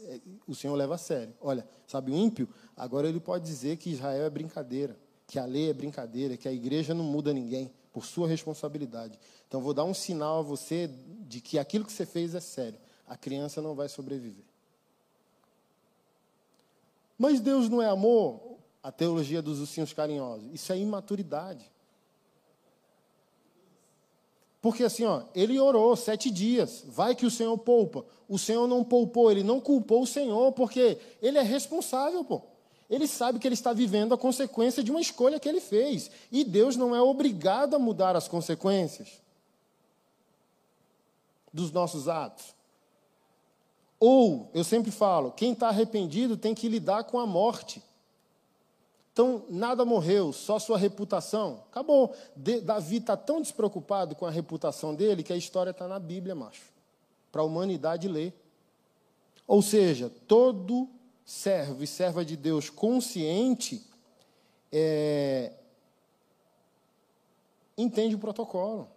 É, o Senhor leva a sério. Olha, sabe o ímpio? Agora ele pode dizer que Israel é brincadeira, que a lei é brincadeira, que a igreja não muda ninguém por sua responsabilidade. Então, vou dar um sinal a você de que aquilo que você fez é sério. A criança não vai sobreviver. Mas Deus não é amor? A teologia dos ursinhos carinhosos. Isso é imaturidade. Porque assim, ó, ele orou sete dias, vai que o Senhor poupa. O Senhor não poupou, ele não culpou o Senhor, porque ele é responsável, pô. Ele sabe que ele está vivendo a consequência de uma escolha que ele fez. E Deus não é obrigado a mudar as consequências dos nossos atos. Ou, eu sempre falo, quem está arrependido tem que lidar com a morte. Então, nada morreu, só sua reputação. Acabou. De, Davi está tão despreocupado com a reputação dele que a história está na Bíblia, macho. Para a humanidade ler. Ou seja, todo servo e serva de Deus consciente é, entende o protocolo,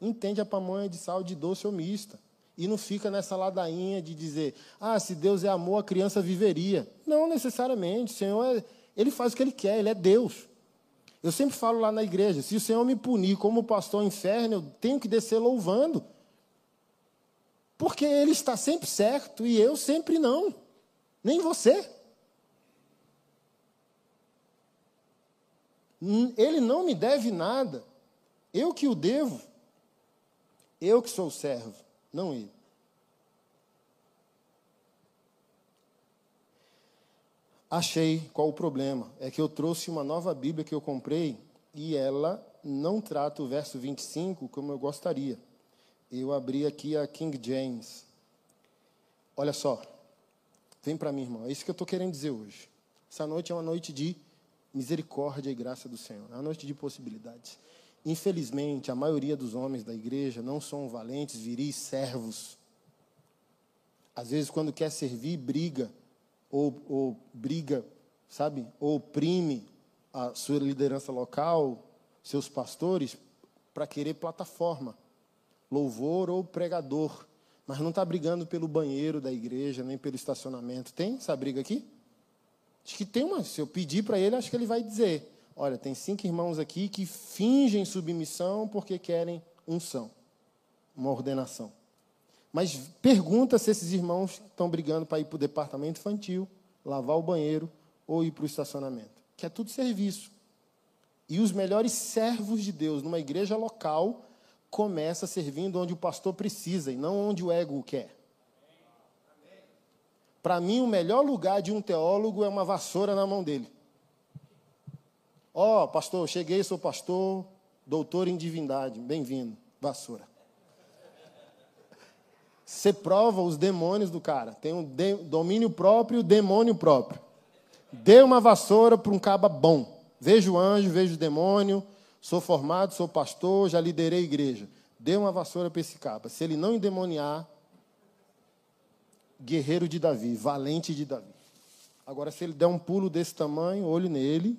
entende a pamonha de sal de doce ou mista. E não fica nessa ladainha de dizer, ah, se Deus é amor, a criança viveria. Não necessariamente. O Senhor, é, Ele faz o que Ele quer, Ele é Deus. Eu sempre falo lá na igreja, se o Senhor me punir como pastor inferno, eu tenho que descer louvando. Porque Ele está sempre certo e eu sempre não. Nem você. Ele não me deve nada. Eu que o devo. Eu que sou o servo, não ele. Achei qual o problema. É que eu trouxe uma nova Bíblia que eu comprei e ela não trata o verso 25 como eu gostaria. Eu abri aqui a King James. Olha só. Vem para mim, irmão. É isso que eu estou querendo dizer hoje. Essa noite é uma noite de misericórdia e graça do Senhor. É uma noite de possibilidades. Infelizmente, a maioria dos homens da igreja não são valentes, viris, servos. Às vezes, quando quer servir, briga, ou, ou briga, sabe, ou oprime a sua liderança local, seus pastores, para querer plataforma, louvor ou pregador mas não está brigando pelo banheiro da igreja, nem pelo estacionamento. Tem essa briga aqui? Acho que tem uma. Se eu pedir para ele, acho que ele vai dizer: olha, tem cinco irmãos aqui que fingem submissão porque querem unção, uma ordenação. Mas pergunta se esses irmãos estão brigando para ir para o departamento infantil, lavar o banheiro ou ir para o estacionamento. Que é tudo serviço. E os melhores servos de Deus numa igreja local começa servindo onde o pastor precisa e não onde o ego quer. Para mim, o melhor lugar de um teólogo é uma vassoura na mão dele. Ó, oh, pastor, cheguei, sou pastor, doutor em divindade, bem-vindo, vassoura. Você prova os demônios do cara, tem um domínio próprio demônio próprio. Dê uma vassoura para um caba bom. Vejo o anjo, vejo o demônio, sou formado, sou pastor, já liderei igreja. Dê uma vassoura para esse caba. Se ele não endemoniar, guerreiro de Davi, valente de Davi. Agora, se ele der um pulo desse tamanho, olho nele,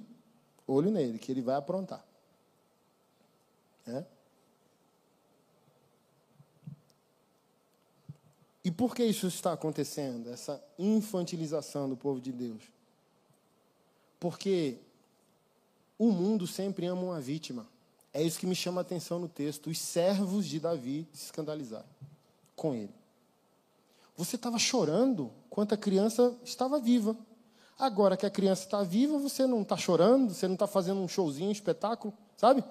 olho nele, que ele vai aprontar. É? E por que isso está acontecendo? Essa infantilização do povo de Deus. Porque o mundo sempre ama uma vítima. É isso que me chama a atenção no texto. Os servos de Davi se escandalizaram com ele. Você estava chorando quando a criança estava viva. Agora que a criança está viva, você não está chorando, você não está fazendo um showzinho, um espetáculo, sabe?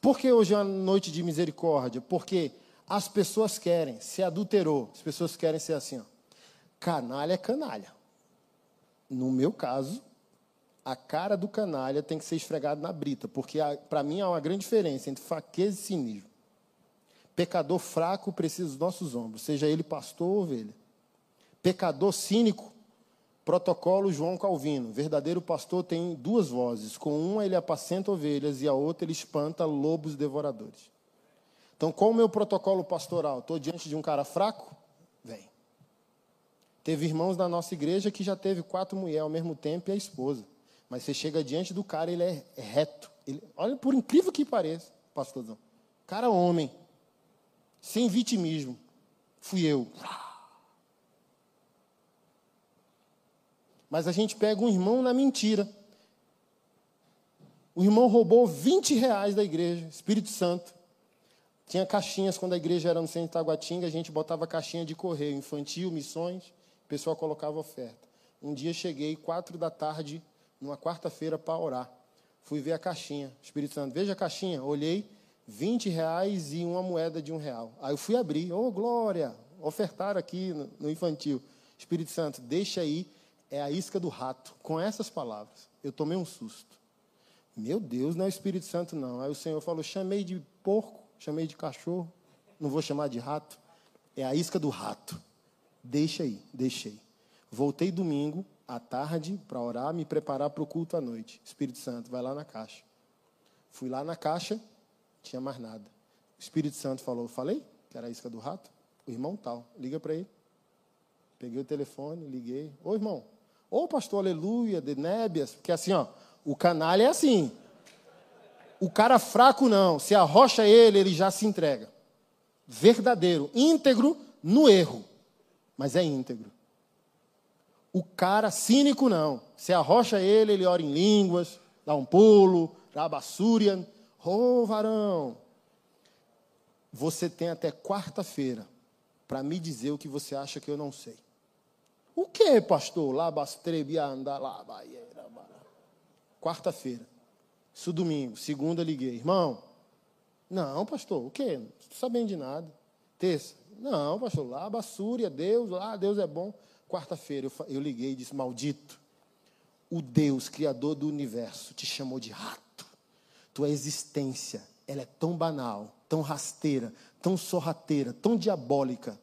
Por que hoje é uma noite de misericórdia? Porque as pessoas querem, se adulterou, as pessoas querem ser assim, ó. Canalha é canalha. No meu caso, a cara do canalha tem que ser esfregada na brita, porque para mim há uma grande diferença entre fraqueza e cinismo. Pecador fraco precisa dos nossos ombros, seja ele pastor ou ovelha. Pecador cínico, protocolo João Calvino. Verdadeiro pastor tem duas vozes. Com uma ele apacenta ovelhas e a outra ele espanta lobos devoradores. Então, qual o meu protocolo pastoral? Estou diante de um cara fraco? Vem. Teve irmãos da nossa igreja que já teve quatro mulheres ao mesmo tempo e a esposa. Mas você chega diante do cara, ele é reto. Ele, olha, por incrível que pareça, pastorzão. Cara homem sem vitimismo. Fui eu. Mas a gente pega um irmão na mentira. O irmão roubou 20 reais da igreja, Espírito Santo. Tinha caixinhas quando a igreja era no centro de Taguatinga, a gente botava caixinha de correio, infantil, missões, o pessoal colocava oferta. Um dia cheguei, quatro da tarde, numa quarta-feira, para orar. Fui ver a caixinha, Espírito Santo, veja a caixinha. Olhei, 20 reais e uma moeda de um real. Aí eu fui abrir, ô oh, glória, ofertar aqui no, no infantil. Espírito Santo, deixa aí, é a isca do rato. Com essas palavras, eu tomei um susto. Meu Deus, não é o Espírito Santo, não. Aí o Senhor falou: chamei de porco, chamei de cachorro, não vou chamar de rato. É a isca do rato. Deixa aí, deixei. Voltei domingo à tarde para orar, me preparar para o culto à noite. Espírito Santo, vai lá na caixa. Fui lá na caixa, tinha mais nada. O Espírito Santo falou, falei que era a isca do rato? O irmão tal, liga para ele. Peguei o telefone, liguei. Ô irmão, ô pastor aleluia, de nébias, porque assim, ó, o canalha é assim. O cara fraco não, se arrocha ele, ele já se entrega. Verdadeiro, íntegro no erro, mas é íntegro. O cara cínico não, se arrocha ele, ele ora em línguas, dá um pulo, rabassúria, Ô oh, varão, você tem até quarta-feira para me dizer o que você acha que eu não sei. O que, pastor? Labastrebianda, labaieira. Quarta-feira. Isso domingo. Segunda liguei. Irmão, não, pastor, o quê? Não estou sabendo de nada. Terça. Não, pastor, lá, bassúria, Deus, lá, Deus é bom. Quarta-feira eu, eu liguei e disse: Maldito, o Deus, Criador do universo, te chamou de rato tua existência, ela é tão banal, tão rasteira, tão sorrateira, tão diabólica,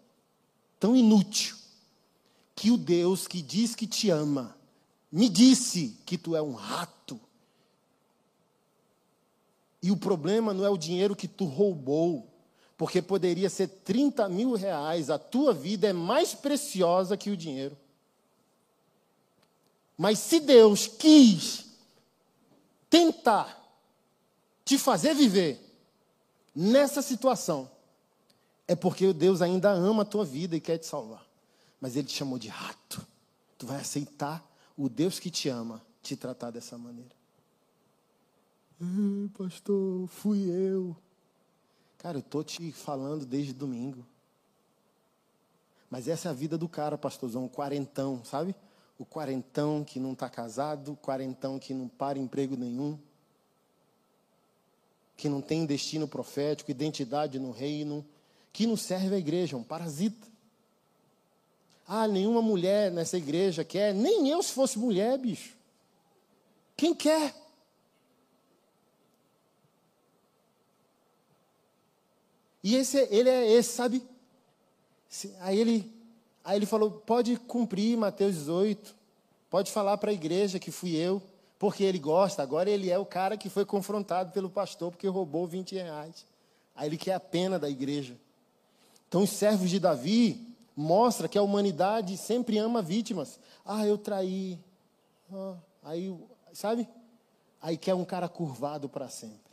tão inútil, que o Deus que diz que te ama, me disse que tu é um rato. E o problema não é o dinheiro que tu roubou, porque poderia ser 30 mil reais, a tua vida é mais preciosa que o dinheiro. Mas se Deus quis tentar te fazer viver nessa situação, é porque Deus ainda ama a tua vida e quer te salvar. Mas Ele te chamou de rato. Tu vai aceitar o Deus que te ama te tratar dessa maneira. pastor, fui eu. Cara, eu estou te falando desde domingo. Mas essa é a vida do cara, pastorzão, o quarentão, sabe? O quarentão que não está casado, o quarentão que não para emprego nenhum, que não tem destino profético, identidade no reino, que não serve à igreja, é um parasita. Ah, nenhuma mulher nessa igreja quer, nem eu se fosse mulher, bicho. Quem quer? E esse, ele é esse, sabe? Aí ele, aí ele falou: pode cumprir Mateus 18, pode falar para a igreja que fui eu, porque ele gosta. Agora ele é o cara que foi confrontado pelo pastor porque roubou 20 reais. Aí ele quer a pena da igreja. Então, os servos de Davi mostra que a humanidade sempre ama vítimas. Ah, eu traí. Ah, aí, sabe? Aí quer um cara curvado para sempre.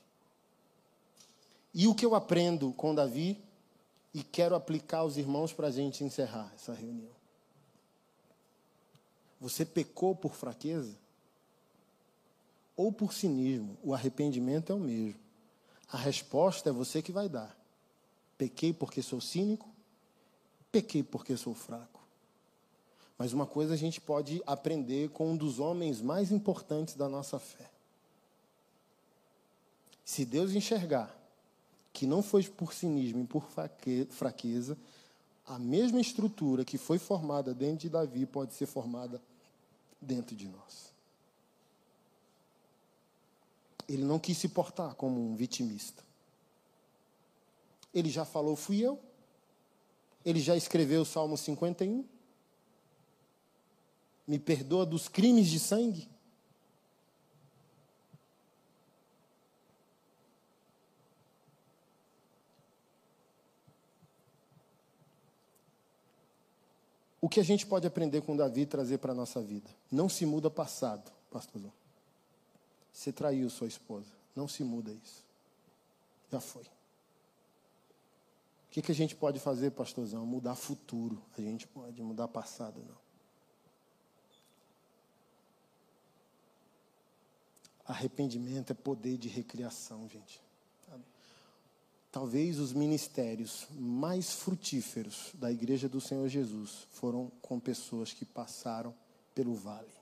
E o que eu aprendo com Davi, e quero aplicar aos irmãos para a gente encerrar essa reunião. Você pecou por fraqueza? Ou por cinismo? O arrependimento é o mesmo. A resposta é você que vai dar. Pequei porque sou cínico? Pequei porque sou fraco. Mas uma coisa a gente pode aprender com um dos homens mais importantes da nossa fé. Se Deus enxergar que não foi por cinismo e por fraqueza, a mesma estrutura que foi formada dentro de Davi pode ser formada dentro de nós. Ele não quis se portar como um vitimista. Ele já falou, fui eu. Ele já escreveu o Salmo 51. Me perdoa dos crimes de sangue. O que a gente pode aprender com Davi e trazer para a nossa vida? Não se muda passado, pastorzão. Você traiu sua esposa. Não se muda isso. Já foi. O que, que a gente pode fazer, pastorzão? Mudar futuro. A gente pode mudar passado, não. Arrependimento é poder de recriação, gente talvez os ministérios mais frutíferos da Igreja do Senhor Jesus foram com pessoas que passaram pelo vale.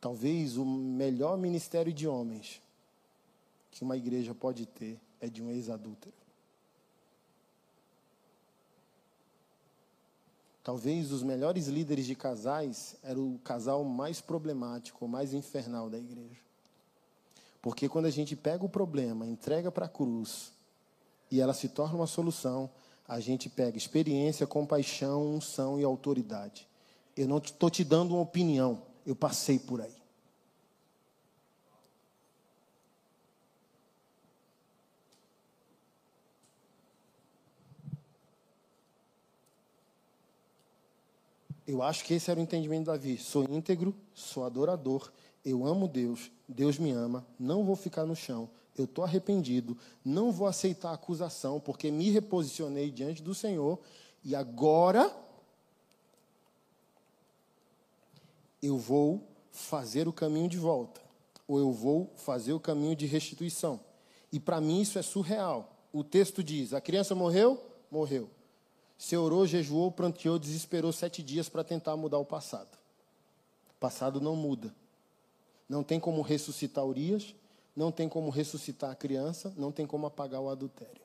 Talvez o melhor ministério de homens que uma igreja pode ter é de um ex-adúltero. Talvez os melhores líderes de casais era o casal mais problemático, mais infernal da igreja. Porque quando a gente pega o problema, entrega para a cruz, e ela se torna uma solução, a gente pega experiência, compaixão, unção e autoridade. Eu não estou te dando uma opinião, eu passei por aí. Eu acho que esse era o entendimento de Davi. Sou íntegro, sou adorador, eu amo Deus, Deus me ama, não vou ficar no chão, eu estou arrependido, não vou aceitar a acusação, porque me reposicionei diante do Senhor, e agora eu vou fazer o caminho de volta, ou eu vou fazer o caminho de restituição. E para mim isso é surreal. O texto diz: a criança morreu? Morreu. Se orou, jejuou, pranteou, desesperou sete dias para tentar mudar o passado. O passado não muda. Não tem como ressuscitar Urias, não tem como ressuscitar a criança, não tem como apagar o adultério.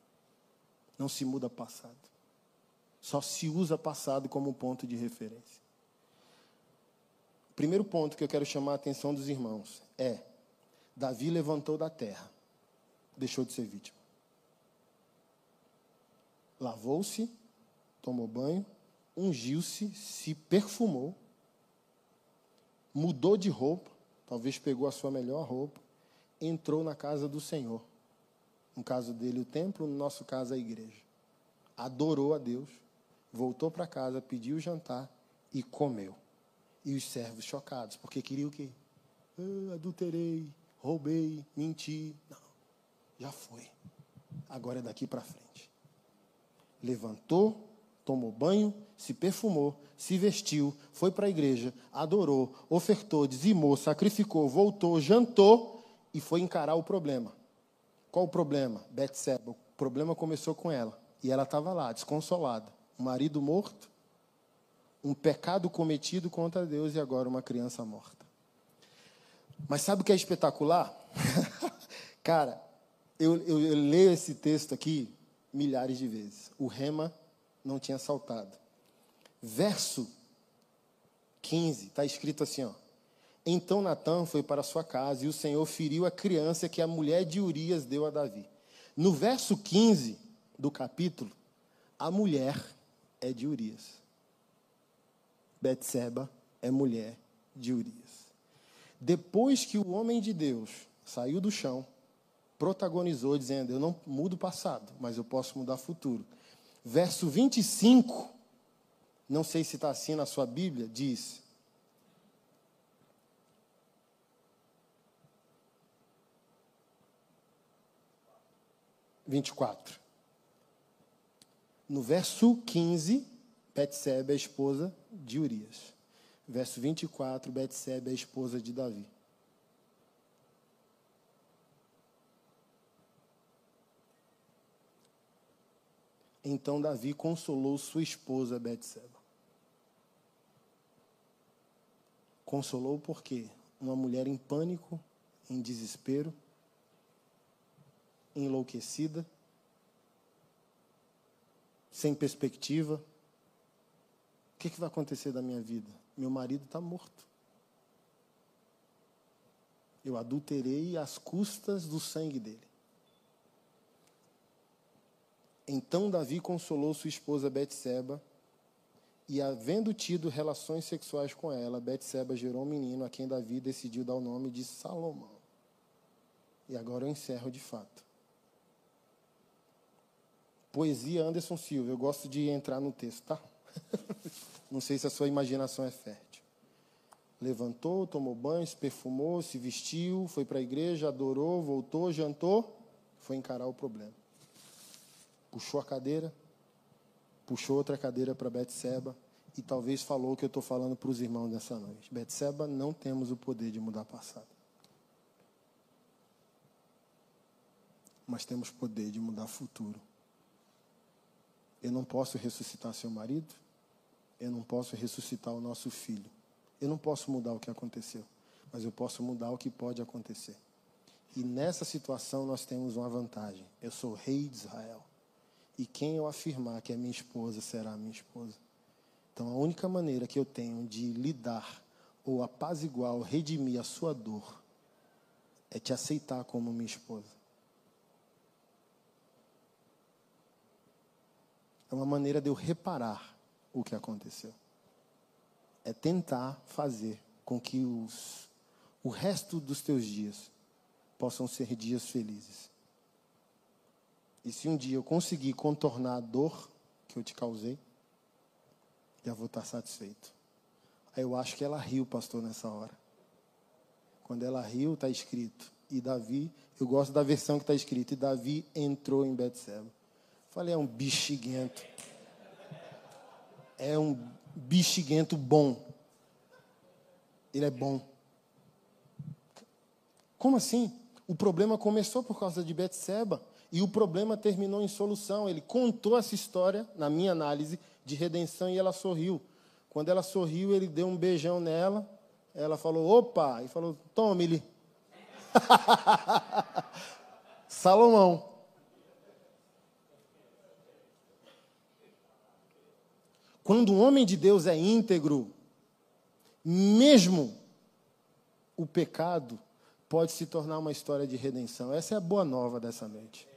Não se muda passado. Só se usa passado como ponto de referência. Primeiro ponto que eu quero chamar a atenção dos irmãos é: Davi levantou da terra, deixou de ser vítima. Lavou-se, tomou banho, ungiu-se, se perfumou, mudou de roupa, talvez pegou a sua melhor roupa, entrou na casa do Senhor. No caso dele, o templo, no nosso caso, a igreja. Adorou a Deus, voltou para casa, pediu jantar e comeu. E os servos chocados, porque queriam o quê? Ah, adulterei, roubei, menti. Não, já foi. Agora é daqui para frente. Levantou, tomou banho, se perfumou, se vestiu, foi para a igreja, adorou, ofertou, dizimou, sacrificou, voltou, jantou e foi encarar o problema. Qual o problema? Betseba. O problema começou com ela. E ela estava lá, desconsolada. Um marido morto, um pecado cometido contra Deus e agora uma criança morta. Mas sabe o que é espetacular? Cara, Eu, eu, eu leio esse texto aqui milhares de vezes. O rema não tinha saltado. Verso 15, está escrito assim, ó. Então Natan foi para sua casa e o Senhor feriu a criança que a mulher de Urias deu a Davi. No verso 15 do capítulo, a mulher é de Urias. Betseba é mulher de Urias. Depois que o homem de Deus saiu do chão, protagonizou dizendo: Eu não mudo o passado, mas eu posso mudar o futuro. Verso 25, não sei se está assim na sua Bíblia, diz: Vinte e quatro. No verso 15, Betsebe é a esposa de Urias. Verso 24, Betsebe é a esposa de Davi. Então Davi consolou sua esposa Betseba. Consolou porque uma mulher em pânico, em desespero, enlouquecida, sem perspectiva. O que, que vai acontecer da minha vida? Meu marido está morto. Eu adulterei às custas do sangue dele. Então Davi consolou sua esposa Betseba, e havendo tido relações sexuais com ela, Betseba gerou um menino a quem Davi decidiu dar o nome de Salomão. E agora eu encerro de fato. Poesia Anderson Silva, eu gosto de entrar no texto, tá? Não sei se a sua imaginação é fértil. Levantou, tomou banho, se perfumou, se vestiu, foi para a igreja, adorou, voltou, jantou, foi encarar o problema puxou a cadeira, puxou outra cadeira para Betseba e talvez falou o que eu estou falando para os irmãos nessa noite. Betseba, não temos o poder de mudar passado. Mas temos poder de mudar futuro. Eu não posso ressuscitar seu marido, eu não posso ressuscitar o nosso filho. Eu não posso mudar o que aconteceu, mas eu posso mudar o que pode acontecer. E nessa situação nós temos uma vantagem. Eu sou rei de Israel. E quem eu afirmar que é minha esposa será minha esposa. Então, a única maneira que eu tenho de lidar ou apaziguar ou redimir a sua dor é te aceitar como minha esposa. É uma maneira de eu reparar o que aconteceu. É tentar fazer com que os, o resto dos teus dias possam ser dias felizes. E se um dia eu conseguir contornar a dor que eu te causei, já vou estar satisfeito. Aí eu acho que ela riu, pastor, nessa hora. Quando ela riu, está escrito. E Davi, eu gosto da versão que está escrito. E Davi entrou em Betseba. Falei, é um bexiguento. É um bexiguento bom. Ele é bom. Como assim? O problema começou por causa de Betseba. E o problema terminou em solução. Ele contou essa história, na minha análise, de redenção e ela sorriu. Quando ela sorriu, ele deu um beijão nela. Ela falou, opa! E falou, tome-lhe. Salomão. Quando um homem de Deus é íntegro, mesmo o pecado pode se tornar uma história de redenção. Essa é a boa nova dessa noite.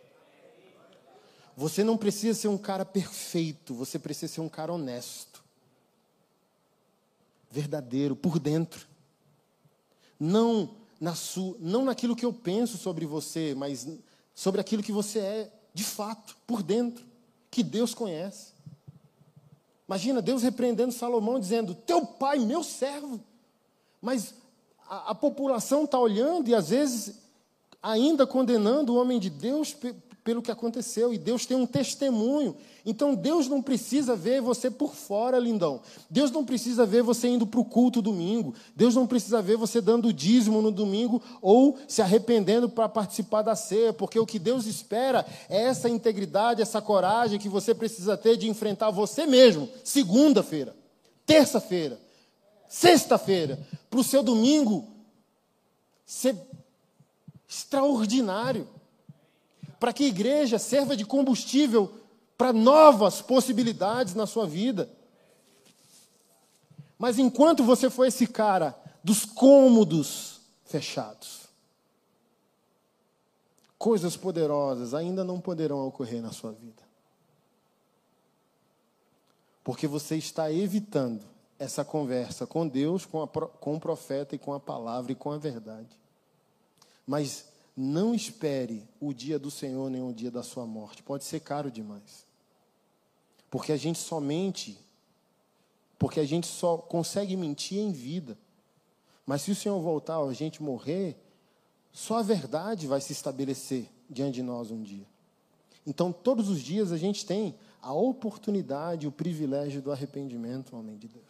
Você não precisa ser um cara perfeito, você precisa ser um cara honesto, verdadeiro, por dentro. Não na sua, não naquilo que eu penso sobre você, mas sobre aquilo que você é de fato, por dentro, que Deus conhece. Imagina Deus repreendendo Salomão, dizendo: Teu pai, meu servo. Mas a, a população está olhando e às vezes ainda condenando o homem de Deus pelo que aconteceu. E Deus tem um testemunho. Então Deus não precisa ver você por fora, lindão. Deus não precisa ver você indo para o culto domingo. Deus não precisa ver você dando dízimo no domingo ou se arrependendo para participar da ceia. Porque o que Deus espera é essa integridade, essa coragem que você precisa ter de enfrentar você mesmo, segunda-feira, terça-feira, sexta-feira, para o seu domingo ser extraordinário. Para que a igreja serva de combustível para novas possibilidades na sua vida. Mas enquanto você for esse cara dos cômodos fechados, coisas poderosas ainda não poderão ocorrer na sua vida. Porque você está evitando essa conversa com Deus, com, a, com o profeta e com a palavra e com a verdade. Mas não espere o dia do Senhor nem o dia da sua morte. Pode ser caro demais. Porque a gente somente, porque a gente só consegue mentir em vida. Mas se o Senhor voltar, a gente morrer, só a verdade vai se estabelecer diante de nós um dia. Então, todos os dias a gente tem a oportunidade, o privilégio do arrependimento, homem de Deus.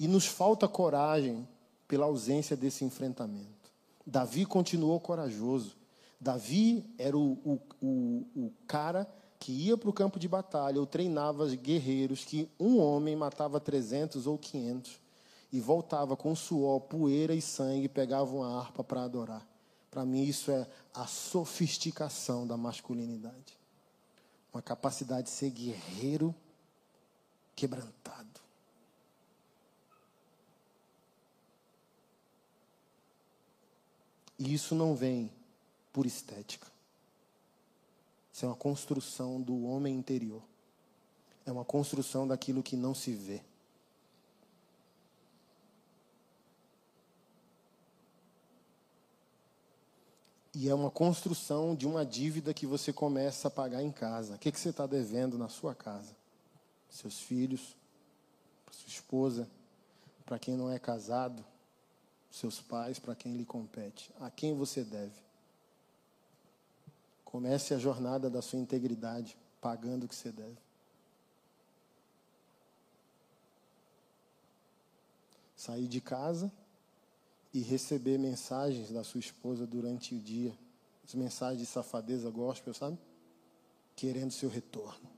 E nos falta coragem pela ausência desse enfrentamento. Davi continuou corajoso. Davi era o, o, o, o cara que ia para o campo de batalha ou treinava guerreiros que um homem matava 300 ou 500 e voltava com suor, poeira e sangue, pegava uma harpa para adorar. Para mim, isso é a sofisticação da masculinidade. Uma capacidade de ser guerreiro quebrantado. E isso não vem por estética. Isso é uma construção do homem interior. É uma construção daquilo que não se vê. E é uma construção de uma dívida que você começa a pagar em casa. O que, que você está devendo na sua casa? Seus filhos, sua esposa, para quem não é casado, seus pais, para quem lhe compete, a quem você deve. Comece a jornada da sua integridade, pagando o que você deve. Sair de casa e receber mensagens da sua esposa durante o dia, as mensagens de safadeza gospel, sabe? Querendo seu retorno.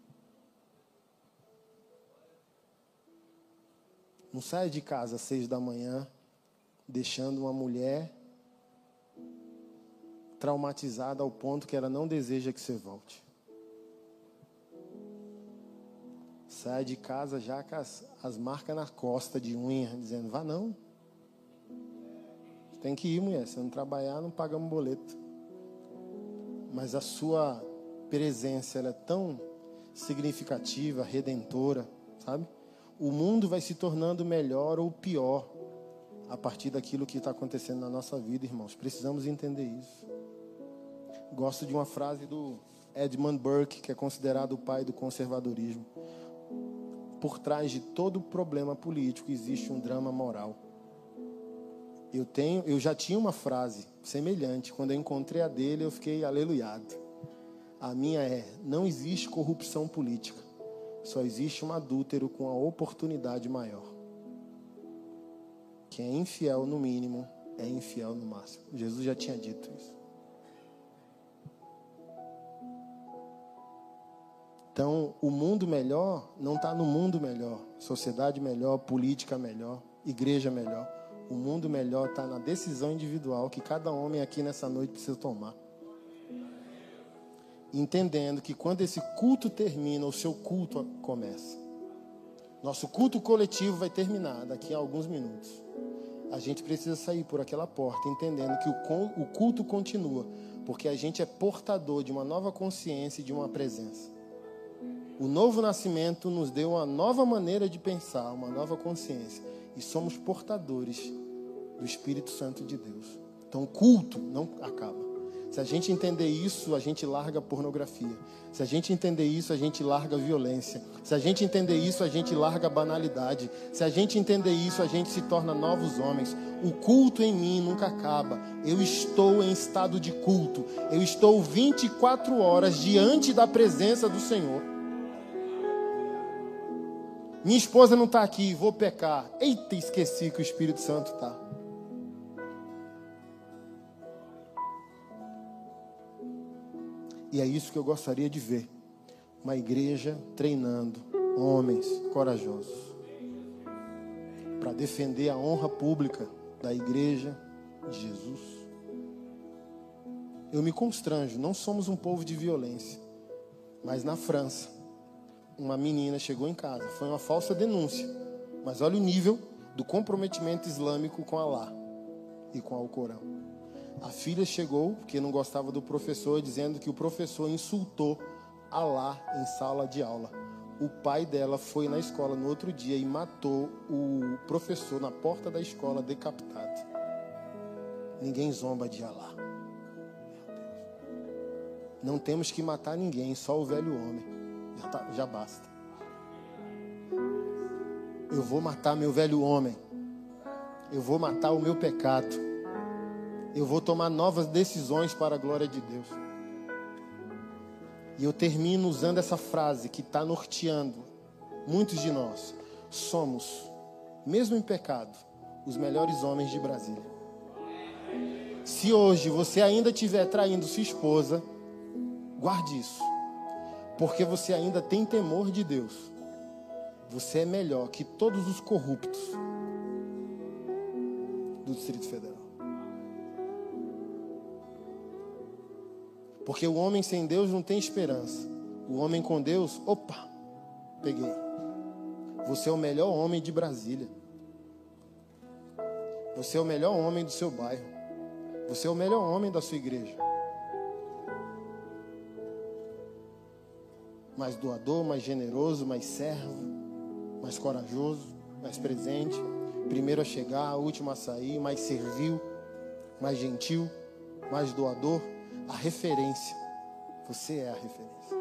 Não saia de casa às seis da manhã deixando uma mulher traumatizada ao ponto que ela não deseja que você volte. Sai de casa já com as, as marcas na costa de unha, dizendo: vá não. Tem que ir, mulher. Se não trabalhar, não pagamos boleto. Mas a sua presença ela é tão significativa, redentora, sabe? O mundo vai se tornando melhor ou pior a partir daquilo que está acontecendo na nossa vida, irmãos. Precisamos entender isso. Gosto de uma frase do Edmund Burke, que é considerado o pai do conservadorismo. Por trás de todo problema político existe um drama moral. Eu tenho, eu já tinha uma frase semelhante. Quando eu encontrei a dele, eu fiquei aleluiado. A minha é: não existe corrupção política. Só existe um adúltero com a oportunidade maior. Quem é infiel no mínimo é infiel no máximo. Jesus já tinha dito isso. Então, o mundo melhor não está no mundo melhor, sociedade melhor, política melhor, igreja melhor. O mundo melhor está na decisão individual que cada homem aqui nessa noite precisa tomar. Entendendo que quando esse culto termina, o seu culto começa. Nosso culto coletivo vai terminar daqui a alguns minutos a gente precisa sair por aquela porta, entendendo que o culto continua, porque a gente é portador de uma nova consciência e de uma presença. O novo nascimento nos deu uma nova maneira de pensar, uma nova consciência, e somos portadores do Espírito Santo de Deus. Então, o culto não acaba. Se a gente entender isso, a gente larga a pornografia. Se a gente entender isso, a gente larga a violência. Se a gente entender isso, a gente larga a banalidade. Se a gente entender isso, a gente se torna novos homens. O culto em mim nunca acaba. Eu estou em estado de culto. Eu estou 24 horas diante da presença do Senhor. Minha esposa não está aqui, vou pecar. Eita, esqueci que o Espírito Santo está. E é isso que eu gostaria de ver. Uma igreja treinando homens corajosos para defender a honra pública da igreja de Jesus. Eu me constranjo, não somos um povo de violência. Mas na França, uma menina chegou em casa, foi uma falsa denúncia. Mas olha o nível do comprometimento islâmico com Alá e com o Corão. A filha chegou porque não gostava do professor, dizendo que o professor insultou Alá em sala de aula. O pai dela foi na escola no outro dia e matou o professor na porta da escola decapitado. Ninguém zomba de Alá. Não temos que matar ninguém, só o velho homem. Já, tá, já basta. Eu vou matar meu velho homem. Eu vou matar o meu pecado. Eu vou tomar novas decisões para a glória de Deus. E eu termino usando essa frase que está norteando muitos de nós. Somos, mesmo em pecado, os melhores homens de Brasília. Se hoje você ainda estiver traindo sua esposa, guarde isso. Porque você ainda tem temor de Deus. Você é melhor que todos os corruptos do Distrito Federal. Porque o homem sem Deus não tem esperança. O homem com Deus, opa, peguei. Você é o melhor homem de Brasília. Você é o melhor homem do seu bairro. Você é o melhor homem da sua igreja. Mais doador, mais generoso, mais servo, mais corajoso, mais presente. Primeiro a chegar, último a sair, mais servil, mais gentil, mais doador a referência. Você é a referência.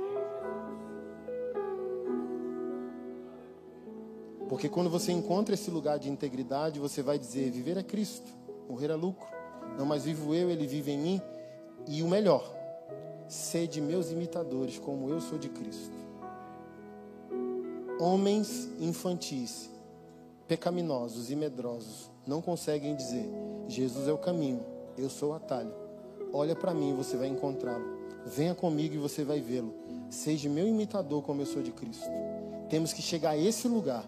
Porque quando você encontra esse lugar de integridade, você vai dizer: viver é Cristo, morrer é lucro. Não mais vivo eu, ele vive em mim. E o melhor, sede meus imitadores, como eu sou de Cristo. Homens infantis, pecaminosos e medrosos, não conseguem dizer: Jesus é o caminho, eu sou o atalho. Olha para mim e você vai encontrá-lo. Venha comigo e você vai vê-lo. Seja meu imitador como eu sou de Cristo. Temos que chegar a esse lugar.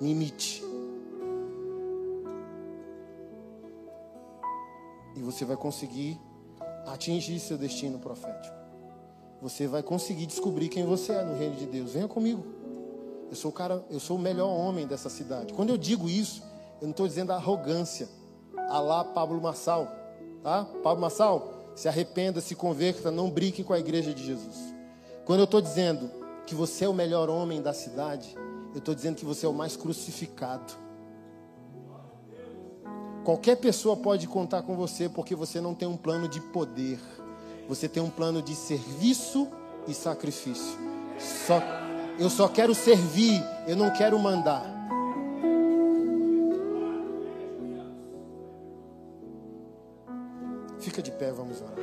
Me imite. E você vai conseguir atingir seu destino profético. Você vai conseguir descobrir quem você é no reino de Deus. Venha comigo. Eu sou o cara, eu sou o melhor homem dessa cidade. Quando eu digo isso, eu não estou dizendo arrogância. Alá Pablo Massal, tá? Pablo Massal, se arrependa, se converta, não brinque com a igreja de Jesus. Quando eu estou dizendo que você é o melhor homem da cidade, eu estou dizendo que você é o mais crucificado. Qualquer pessoa pode contar com você porque você não tem um plano de poder, você tem um plano de serviço e sacrifício. Só, eu só quero servir, eu não quero mandar. Fica de pé, vamos orar.